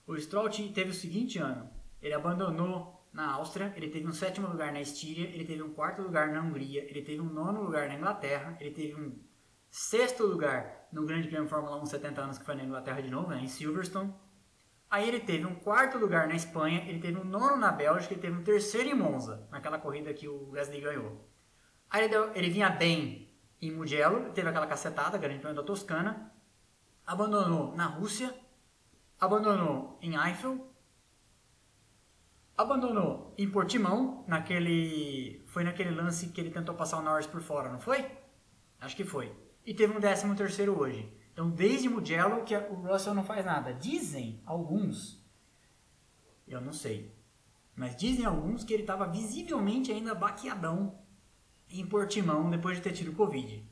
A: O Stroll teve o seguinte ano. Ele abandonou na Áustria, ele teve um sétimo lugar na Estíria, ele teve um quarto lugar na Hungria, ele teve um nono lugar na Inglaterra, ele teve um sexto lugar no Grande Prêmio Fórmula 1 70 anos, que foi na Inglaterra de novo, né, em Silverstone. Aí ele teve um quarto lugar na Espanha, ele teve um nono na Bélgica, ele teve um terceiro em Monza, naquela corrida que o Gasly ganhou. Aí ele, deu, ele vinha bem em Mugello, teve aquela cacetada, Grande Prêmio da Toscana, abandonou na Rússia, abandonou em Eiffel, abandonou em Portimão, naquele foi naquele lance que ele tentou passar o Norris por fora, não foi? Acho que foi. E teve um décimo terceiro hoje. Então, desde Mugello que o Russell não faz nada. Dizem alguns, eu não sei, mas dizem alguns que ele estava visivelmente ainda baqueadão em Portimão depois de ter tido Covid.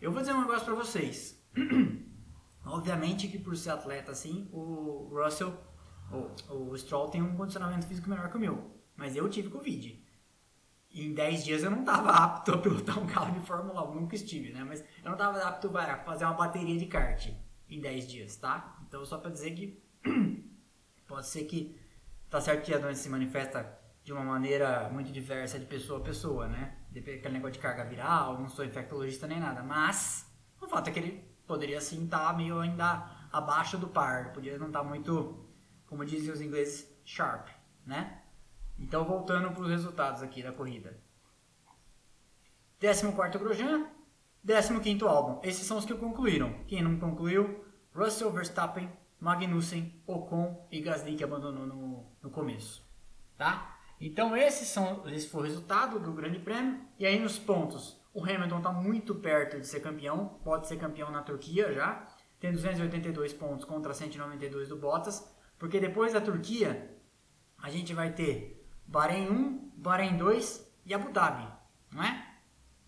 A: Eu vou dizer um negócio para vocês. *clears throat* Obviamente que por ser atleta assim, o Russell o, o Stroll tem um condicionamento físico melhor que o meu, mas eu tive Covid. E em 10 dias eu não estava apto a pilotar um carro de Fórmula 1, nunca estive, né? Mas eu não estava apto a fazer uma bateria de kart em 10 dias, tá? Então só para dizer que *clears throat* pode ser que tá certo que a doença se manifesta de uma maneira muito diversa de pessoa a pessoa, né? Depende daquele negócio de carga viral, não sou infectologista nem nada, mas o fato é que ele poderia sim estar tá meio ainda abaixo do par, podia não estar tá muito como dizem os ingleses, sharp, né? Então, voltando para os resultados aqui da corrida. 14º Grosjean, 15º Albon. Esses são os que concluíram. Quem não concluiu, Russell, Verstappen, Magnussen, Ocon e Gasly, que abandonou no, no começo. Tá? Então, esses são, esse foi o resultado do Grande Prêmio. E aí, nos pontos, o Hamilton está muito perto de ser campeão. Pode ser campeão na Turquia já. Tem 282 pontos contra 192 do Bottas. Porque depois da Turquia, a gente vai ter Bahrein 1, Bahrein 2 e Abu Dhabi, não é?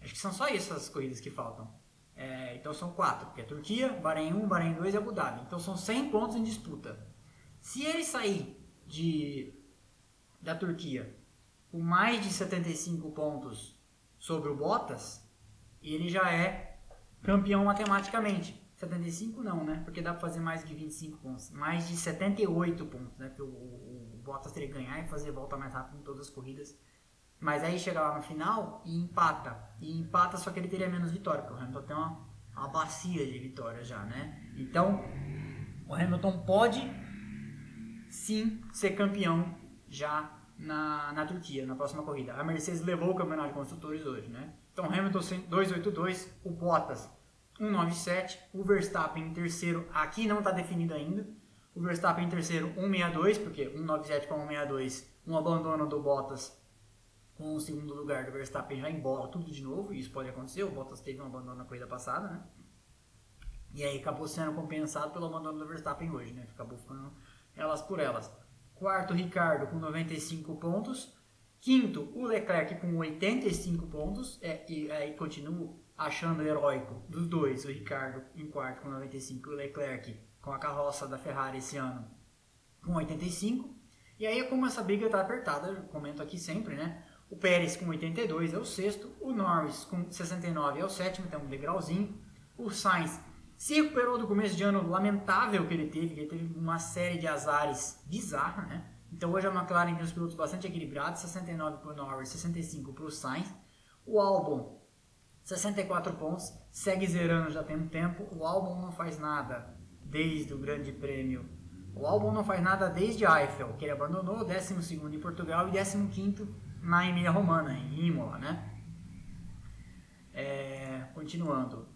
A: Acho que são só essas corridas que faltam. É, então são quatro, porque é Turquia, Bahrein 1, Bahrein 2 e Abu Dhabi. Então são 100 pontos em disputa. Se ele sair de, da Turquia com mais de 75 pontos sobre o Bottas, ele já é campeão matematicamente. 75 não, né? Porque dá pra fazer mais de 25 pontos. Mais de 78 pontos, né? Porque o, o, o Bottas teria que ganhar e fazer volta mais rápido em todas as corridas. Mas aí chega lá no final e empata. E empata, só que ele teria menos vitória, porque o Hamilton tem uma, uma bacia de vitória já, né? Então, o Hamilton pode sim ser campeão já na, na Turquia, na próxima corrida. A Mercedes levou o campeonato de construtores hoje, né? Então, Hamilton 282, o Bottas 197, o Verstappen em terceiro, aqui não está definido ainda. O Verstappen em terceiro, 162, porque 197 para 162, um abandono do Bottas com o segundo lugar do Verstappen já embola tudo de novo, e isso pode acontecer. O Bottas teve um abandono na corrida passada, né? E aí acabou sendo compensado pelo abandono do Verstappen hoje, né? Acabou ficando elas por elas. Quarto, Ricardo com 95 pontos. Quinto, o Leclerc com 85 pontos. É, e aí continua achando heróico dos dois, o Ricardo em quarto com 95 e o Leclerc com a carroça da Ferrari esse ano com 85. E aí, como essa briga está apertada, eu comento aqui sempre, né? O Pérez com 82 é o sexto, o Norris com 69 é o sétimo, tem um degrauzinho. O Sainz se recuperou do começo de ano lamentável que ele teve, que ele teve uma série de azares bizarra, né? Então hoje a McLaren tem os pilotos bastante equilibrados, 69 para o Norris, 65 para o Sainz. O Albon 64 pontos, segue zerando já tem um tempo. O álbum não faz nada desde o Grande Prêmio. O álbum não faz nada desde Eiffel, que ele abandonou, 12 em Portugal e 15 na Emília Romana, em Imola, né? É, continuando.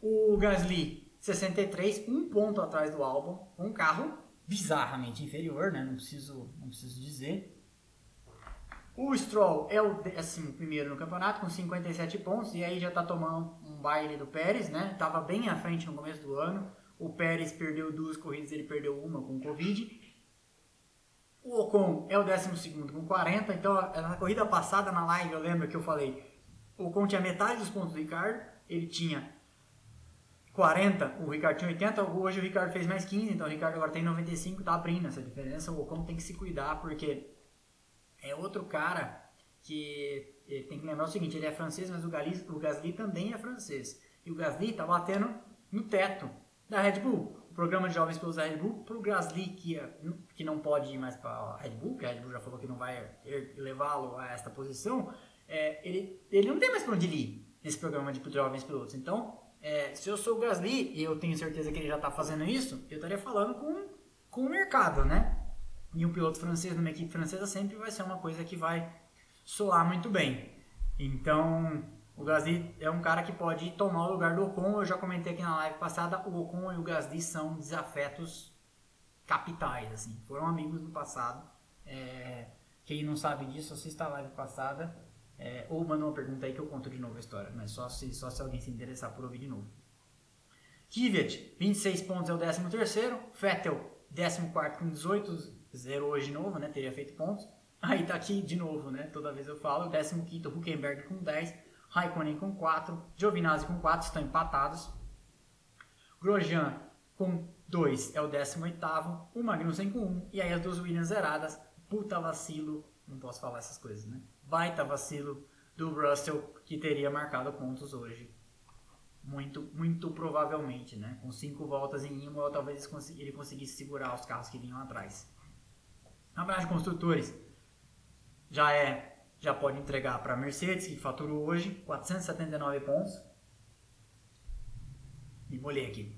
A: O Gasly, 63, um ponto atrás do álbum, um carro bizarramente inferior, né? Não preciso, não preciso dizer. O Stroll é o décimo primeiro no campeonato com 57 pontos e aí já está tomando um baile do Pérez, né? Tava bem à frente no começo do ano. O Pérez perdeu duas corridas, ele perdeu uma com Covid. O Ocon é o décimo segundo com 40. Então, na corrida passada na live, eu lembro que eu falei, o Ocon tinha metade dos pontos do Ricardo, ele tinha
B: 40, o Ricardo tinha 80, hoje o Ricardo fez mais 15, então o Ricardo agora tem 95, tá abrindo essa diferença. O Ocon tem que se cuidar porque é outro cara que tem que lembrar o seguinte, ele é francês, mas o Gasly, o Gasly também é francês. E o Gasly tá batendo no teto da Red Bull. O programa de jovens pelos Red Bull, pro Gasly que, é, que não pode ir mais para a Red Bull, que a Red Bull já falou que não vai levá-lo a esta posição, é, ele, ele não tem mais para onde ir nesse programa de jovens pilotos. Então, é, se eu sou o Gasly, e eu tenho certeza que ele já está fazendo isso, eu estaria falando com, com o mercado, né? E um piloto francês numa equipe francesa sempre vai ser uma coisa que vai soar muito bem. Então, o Gasly é um cara que pode tomar o lugar do Ocon. Eu já comentei aqui na live passada, o Ocon e o Gasly são desafetos capitais, assim. Foram amigos no passado. É, quem não sabe disso, assista a live passada. É, ou manda uma pergunta aí que eu conto de novo a história. Mas só se, só se alguém se interessar por ouvir de novo. Kvyat, 26 pontos é o 13 terceiro. Vettel, 14 com 18. Zero hoje de novo, né? Teria feito pontos. Aí tá aqui de novo, né? Toda vez eu falo. 15 Huckenberg com 10. Raikkonen com 4. Giovinazzi com 4. Estão empatados. Grosjean com 2 é o 18. O Magnussen com 1. E aí as duas Williams zeradas. Puta vacilo. Não posso falar essas coisas, né? Baita vacilo do Russell que teria marcado pontos hoje. Muito, muito provavelmente, né? Com 5 voltas em Imola, talvez ele conseguisse segurar os carros que vinham atrás. Na de construtores, já é já pode entregar para a Mercedes, que faturou hoje 479 pontos. Me molhei aqui.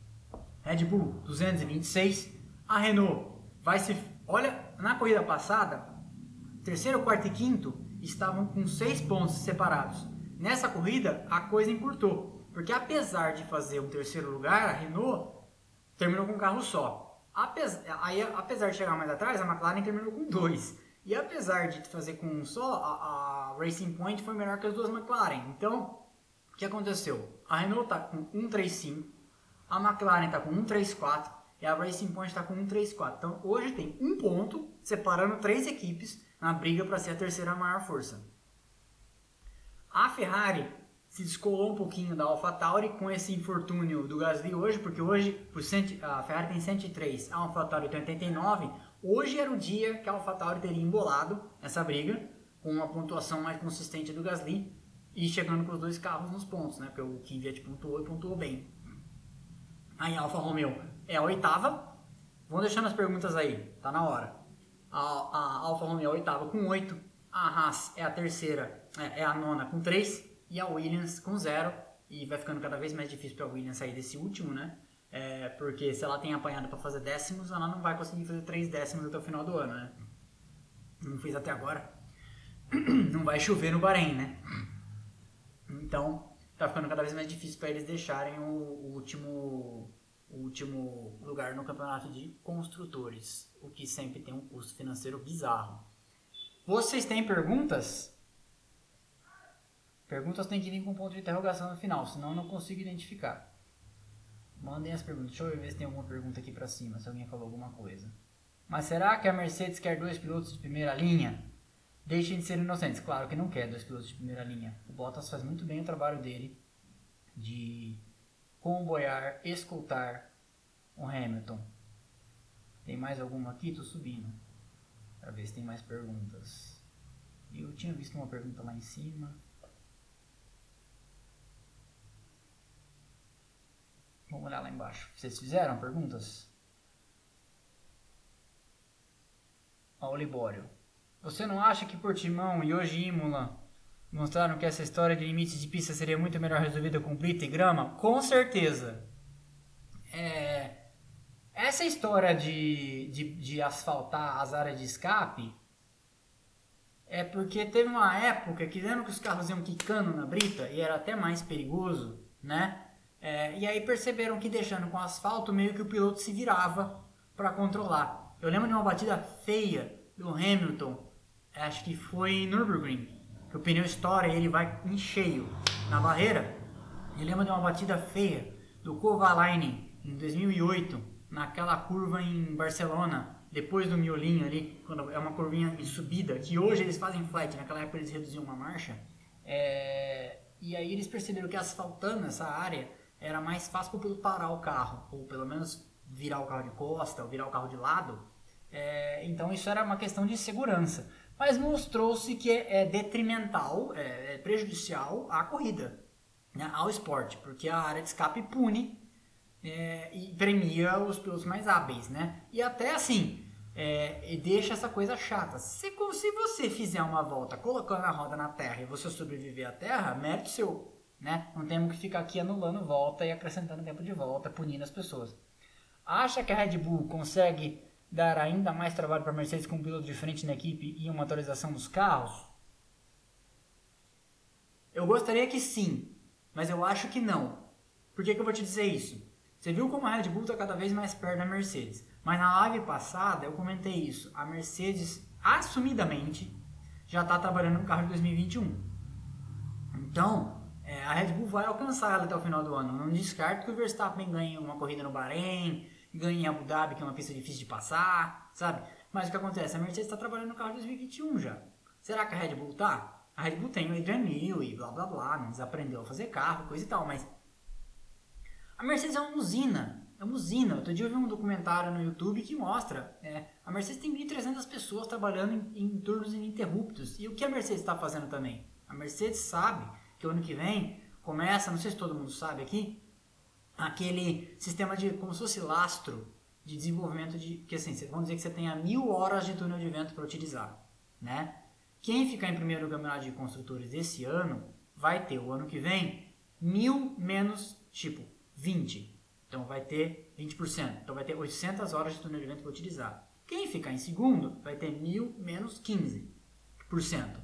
B: Red Bull 226. A Renault vai se. Olha, na corrida passada, terceiro, quarto e quinto estavam com seis pontos separados. Nessa corrida, a coisa encurtou, porque apesar de fazer um terceiro lugar, a Renault terminou com um carro só. Apesar, aí, apesar de chegar mais atrás, a McLaren terminou com dois. E apesar de fazer com um só, a, a Racing Point foi melhor que as duas McLaren. Então, o que aconteceu? A Renault está com 135, a McLaren está com 134 e a Racing Point está com 134. Então, hoje tem um ponto separando três equipes na briga para ser a terceira maior força. A Ferrari se descolou um pouquinho da AlphaTauri com esse infortúnio do Gasly hoje, porque hoje a Ferrari tem 103, a AlphaTauri tem 89, Hoje era o dia que a AlphaTauri teria embolado essa briga com uma pontuação mais consistente do Gasly e chegando com os dois carros nos pontos, né? Porque o Kvyat pontuou e pontuou bem. Aí a Alfa Romeo é a oitava. Vão deixando as perguntas aí, tá na hora. A, a Alfa Romeo é a oitava com oito. A Haas é a terceira, é, é a nona com três. E a Williams com zero. E vai ficando cada vez mais difícil para a Williams sair desse último, né? É, porque se ela tem apanhado para fazer décimos, ela não vai conseguir fazer três décimos até o final do ano, né? Não fez até agora. *clears throat* Não vai chover no Bahrein, né? Então, tá ficando cada vez mais difícil para eles deixarem o, o, último o último lugar no campeonato de construtores, o que sempre tem um custo financeiro bizarro. Vocês têm perguntas? Perguntas têm que vir com ponto de interrogação no final, senão eu não consigo identificar. Mandem as perguntas. Deixa eu ver se tem alguma pergunta aqui pra cima, se alguém falou alguma coisa. Mas será que a Mercedes quer dois pilotos de primeira linha? Deixem de ser inocentes. Claro que não quer dois pilotos de primeira linha. O Bottas faz muito bem o trabalho dele de comboiar, escoltar o Hamilton. Tem mais alguma aqui? Tô subindo. Pra ver se tem mais perguntas. Eu tinha visto uma pergunta lá em cima. Vamos olhar lá embaixo. Vocês fizeram perguntas? Ó, o Libório. Você não acha que Portimão e hoje Imola mostraram que essa história de limites de pista seria muito melhor resolvida com brita e grama? Com certeza. É, essa história de, de, de asfaltar as áreas de escape é porque teve uma época que lembra que os carros iam quicando na brita e era até mais perigoso, né? É, e aí perceberam que deixando com asfalto, meio que o piloto se virava para controlar. Eu lembro de uma batida feia do Hamilton, acho que foi em Nürburgring, que o pneu estoura e ele vai em cheio na barreira. Eu lembro de uma batida feia do Kovalainen em 2008, naquela curva em Barcelona, depois do miolinho ali, quando é uma curvinha em subida, que hoje eles fazem flat, naquela época eles reduziam uma marcha. É... E aí eles perceberam que asfaltando essa área era mais fácil para parar o carro, ou pelo menos virar o carro de costa, ou virar o carro de lado. É, então isso era uma questão de segurança. Mas mostrou-se que é, é detrimental, é, é, prejudicial à corrida, né, ao esporte, porque a área de escape pune é, e premia os pilotos mais hábeis, né? E até assim, é, deixa essa coisa chata. Se, se você fizer uma volta colocando a roda na terra e você sobreviver à terra, mérito seu, né? Não temos que ficar aqui anulando volta e acrescentando tempo de volta, punindo as pessoas. Acha que a Red Bull consegue dar ainda mais trabalho para a Mercedes com um piloto de frente na equipe e uma atualização dos carros? Eu gostaria que sim, mas eu acho que não. Por que, que eu vou te dizer isso? Você viu como a Red Bull está cada vez mais perto da Mercedes. Mas na live passada eu comentei isso. A Mercedes, assumidamente, já está trabalhando no carro de 2021. Então, é, a Red Bull vai alcançar ela até o final do ano. Não descarto que o Verstappen ganhe uma corrida no Bahrein, ganhe em Abu Dhabi, que é uma pista difícil de passar, sabe? Mas o que acontece? A Mercedes está trabalhando no carro de 2021 já. Será que a Red Bull tá? A Red Bull tem o Adrian Newey e blá blá blá, não desaprendeu a fazer carro, coisa e tal, mas a Mercedes é uma usina. É uma usina. Outro dia eu vi um documentário no YouTube que mostra. É, a Mercedes tem 1.300 pessoas trabalhando em, em turnos ininterruptos. E o que a Mercedes está fazendo também? A Mercedes sabe que o ano que vem começa, não sei se todo mundo sabe aqui, aquele sistema de como se fosse lastro de desenvolvimento de que assim vamos dizer que você tenha mil horas de túnel de vento para utilizar, né? Quem ficar em primeiro campeonato de construtores esse ano vai ter o ano que vem mil menos tipo 20, então vai ter 20%, então vai ter 800 horas de túnel de vento para utilizar. Quem ficar em segundo vai ter mil menos 15%.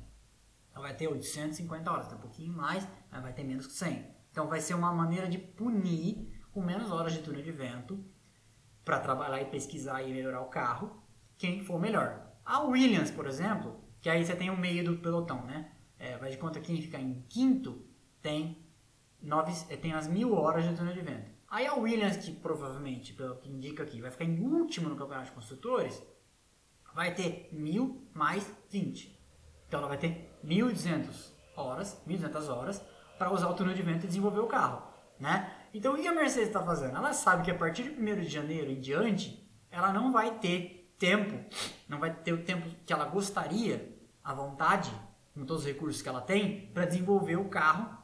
B: Então vai ter 850 horas, tem um pouquinho mais, mas vai ter menos que 100. Então vai ser uma maneira de punir com menos horas de túnel de vento para trabalhar e pesquisar e melhorar o carro quem for melhor. A Williams, por exemplo, que aí você tem o meio do pelotão, né? É, vai de conta que quem ficar em quinto tem, nove, é, tem as mil horas de túnel de vento. Aí a Williams, que provavelmente, pelo que indica aqui, vai ficar em último no campeonato de construtores, vai ter mil mais 20. Então ela vai ter 1.200 horas, 1.200 horas para usar o túnel de vento e desenvolver o carro, né? Então o que a Mercedes está fazendo? Ela sabe que a partir de 1 de janeiro em diante, ela não vai ter tempo, não vai ter o tempo que ela gostaria, à vontade, com todos os recursos que ela tem, para desenvolver o carro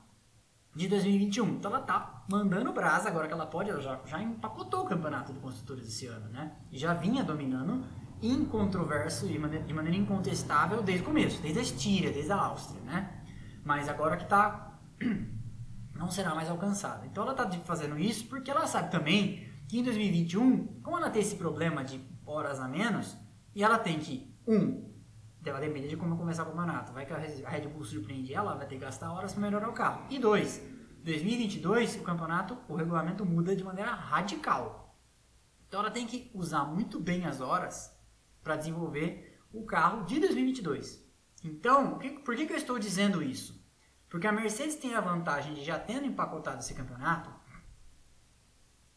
B: de 2021. Então ela tá mandando brasa agora que ela pode, ela já, já empacotou o campeonato de construtores esse ano, né? E já vinha dominando incontroverso, maneira, de maneira incontestável desde o começo, desde a Estíria, desde a Áustria, né? Mas agora que está *clears throat* não será mais alcançada. Então ela está fazendo isso porque ela sabe também que em 2021, como ela tem esse problema de horas a menos, e ela tem que, um, ela depende de como começar o campeonato, vai que a Red Bull surpreende ela, vai ter que gastar horas para melhorar o carro. E dois, 2022 o campeonato, o regulamento muda de maneira radical. Então ela tem que usar muito bem as horas para desenvolver o carro de 2022. Então, por que, que eu estou dizendo isso? Porque a Mercedes tem a vantagem de já tendo empacotado esse campeonato,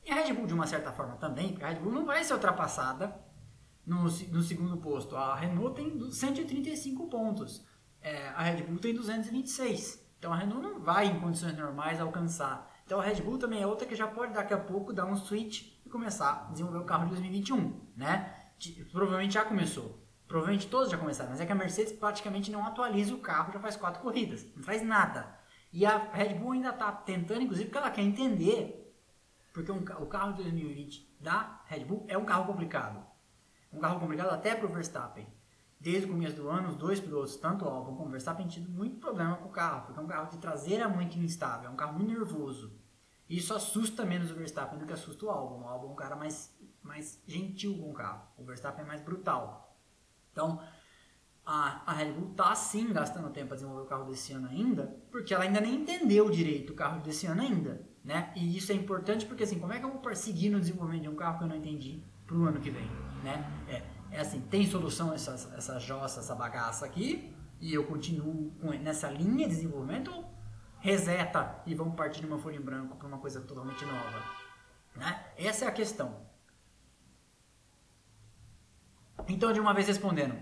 B: e a Red Bull de uma certa forma também, porque a Red Bull não vai ser ultrapassada no, no segundo posto. A Renault tem 135 pontos, é, a Red Bull tem 226. Então a Renault não vai em condições normais alcançar. Então a Red Bull também é outra que já pode daqui a pouco dar um switch e começar a desenvolver o carro de 2021, né? Provavelmente já começou. Provavelmente todos já começaram, mas é que a Mercedes praticamente não atualiza o carro já faz quatro corridas, não faz nada. E a Red Bull ainda está tentando, inclusive, porque ela quer entender, porque um, o carro de 2020 da Red Bull é um carro complicado. Um carro complicado até para o Verstappen. Desde o começo do ano, os dois pilotos, tanto o Albon como o Verstappen, têm tido muito problema com o carro, porque é um carro de traseira muito instável, é um carro muito nervoso. E isso assusta menos o Verstappen do que assusta o Albon. O Albon é um cara mais, mais gentil com o carro, o Verstappen é mais brutal. Então, a, a Red Bull está sim gastando tempo para desenvolver o carro desse ano ainda, porque ela ainda nem entendeu direito o carro desse ano ainda, né? E isso é importante porque assim, como é que eu vou seguir no desenvolvimento de um carro que eu não entendi para o ano que vem, né? É, é assim, tem solução essa, essa jossa, essa bagaça aqui, e eu continuo com, nessa linha de desenvolvimento, reseta e vamos partir de uma folha em branco para uma coisa totalmente nova, né? Essa é a questão. Então, de uma vez respondendo,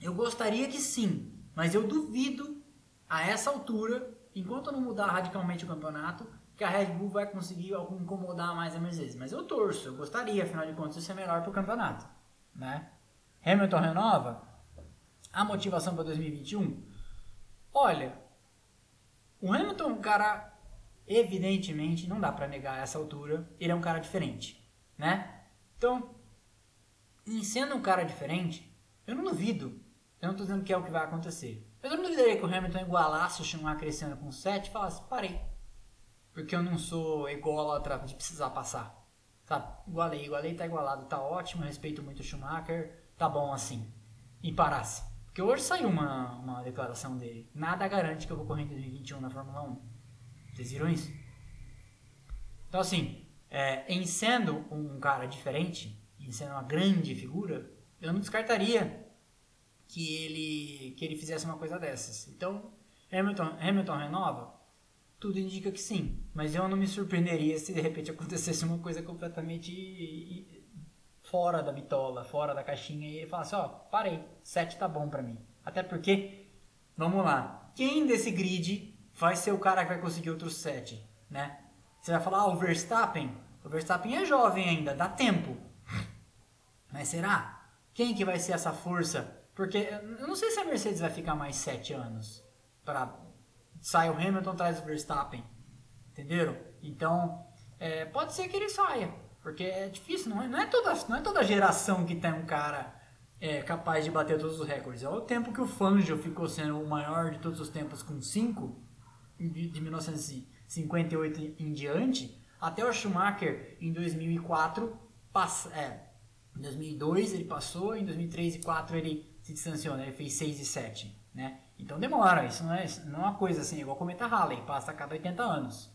B: eu gostaria que sim, mas eu duvido a essa altura, enquanto não mudar radicalmente o campeonato, que a Red Bull vai conseguir incomodar mais a Mercedes. Mas eu torço, eu gostaria, afinal de contas, de ser melhor para o campeonato. Né? Hamilton renova? A motivação para 2021? Olha, o Hamilton é um cara, evidentemente, não dá para negar a essa altura, ele é um cara diferente, né? Então, em sendo um cara diferente, eu não duvido, eu não estou dizendo que é o que vai acontecer, mas eu não duvidaria que o Hamilton igualasse o Schumacher crescendo com 7 e falasse, parei, porque eu não sou ególatra de precisar passar. Sabe? Igualei, igualei, tá igualado, tá ótimo, respeito muito o Schumacher, tá bom assim. E parasse. Porque hoje saiu uma, uma declaração dele. Nada garante que eu vou correr em 2021 na Fórmula 1. Vocês viram isso? Então, assim, é, em sendo um cara diferente, em sendo uma grande figura, eu não descartaria que ele, que ele fizesse uma coisa dessas. Então, Hamilton, Hamilton renova? Tudo indica que sim. Mas eu não me surpreenderia se de repente *laughs* acontecesse uma coisa completamente fora da bitola, fora da caixinha e falar assim, ó, parei, 7 tá bom para mim. Até porque, vamos lá, quem desse grid vai ser o cara que vai conseguir outros 7, né? Você vai falar, ah, o Verstappen, o Verstappen é jovem ainda, dá tempo. Mas será? Quem que vai ser essa força? Porque eu não sei se a Mercedes vai ficar mais 7 anos para sai o Hamilton traz o Verstappen, entenderam? Então, é, pode ser que ele saia. Porque é difícil, não é, não é, toda, não é toda geração que tem um cara é, capaz de bater todos os recordes. É o tempo que o Fangio ficou sendo o maior de todos os tempos com 5, de, de 1958 em diante, até o Schumacher em 2004, passa, é, em 2002 ele passou, em 2003 e 2004 ele se distanciou, né? ele fez 6 e 7. Né? Então demora, isso não é, não é uma coisa assim, igual cometa Halley, passa a cada 80 anos.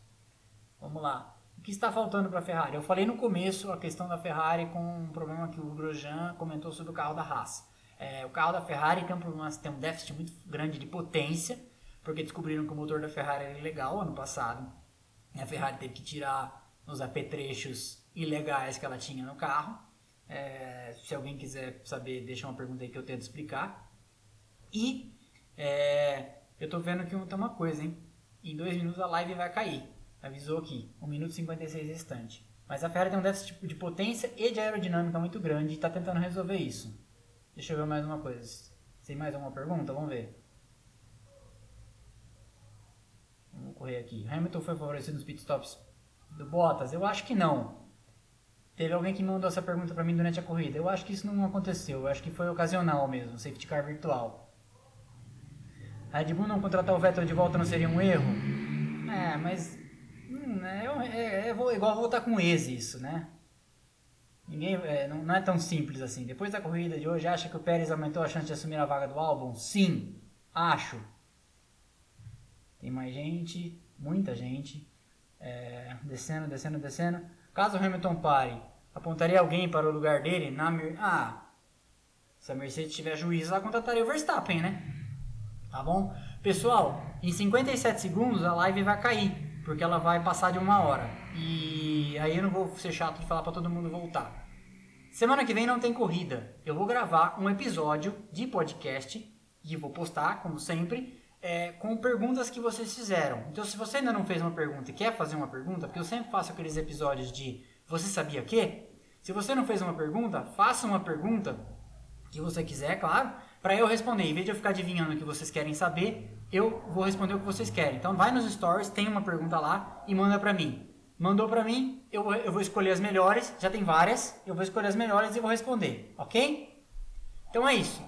B: Vamos lá. O que está faltando para a Ferrari? Eu falei no começo a questão da Ferrari com um problema que o Grosjean comentou sobre o carro da Haas. É, o carro da Ferrari tem um, problema, tem um déficit muito grande de potência, porque descobriram que o motor da Ferrari era ilegal ano passado. E a Ferrari teve que tirar os apetrechos ilegais que ela tinha no carro. É, se alguém quiser saber, deixa uma pergunta aí que eu tento explicar. E é, eu estou vendo que tem uma coisa, hein? Em dois minutos a live vai cair avisou aqui, 1 minuto e 56 restante. Mas a Ferrari tem um déficit de potência e de aerodinâmica muito grande e está tentando resolver isso. Deixa eu ver mais uma coisa. Tem mais alguma pergunta? Vamos ver. Vamos correr aqui. Hamilton foi favorecido nos pitstops do Bottas? Eu acho que não. Teve alguém que mandou essa pergunta para mim durante a corrida. Eu acho que isso não aconteceu. Eu acho que foi ocasional mesmo, safety car virtual. A Red Bull não contratar o Vettel de volta não seria um erro? É, mas Hum, é, é, é, é igual voltar com Eze isso, né? Ninguém, é, não, não, é tão simples assim. Depois da corrida de hoje, acha que o Pérez aumentou a chance de assumir a vaga do álbum? Sim, acho. Tem mais gente, muita gente. É, descendo, descendo, descendo. Caso Hamilton pare, apontaria alguém para o lugar dele? Na Ah, se a Mercedes tiver juízo, ela contrataria o Verstappen, né? Tá bom? Pessoal, em 57 segundos a live vai cair porque ela vai passar de uma hora. E aí eu não vou ser chato de falar para todo mundo voltar. Semana que vem não tem corrida. Eu vou gravar um episódio de podcast e vou postar, como sempre, é, com perguntas que vocês fizeram. Então, se você ainda não fez uma pergunta e quer fazer uma pergunta, porque eu sempre faço aqueles episódios de Você sabia que? Se você não fez uma pergunta, faça uma pergunta que você quiser, claro, para eu responder. Em vez de eu ficar adivinhando o que vocês querem saber, eu vou responder o que vocês querem. Então vai nos stories, tem uma pergunta lá e manda para mim. Mandou para mim, eu, eu vou escolher as melhores, já tem várias, eu vou escolher as melhores e vou responder, ok? Então é isso.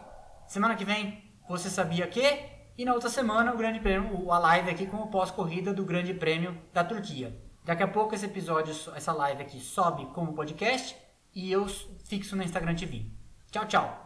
B: Semana que vem, você sabia que? E na outra semana, o Grande Prêmio, a live aqui com o pós-corrida do Grande Prêmio da Turquia. Daqui a pouco esse episódio, essa live aqui sobe como podcast e eu fixo no Instagram TV. Tchau, tchau.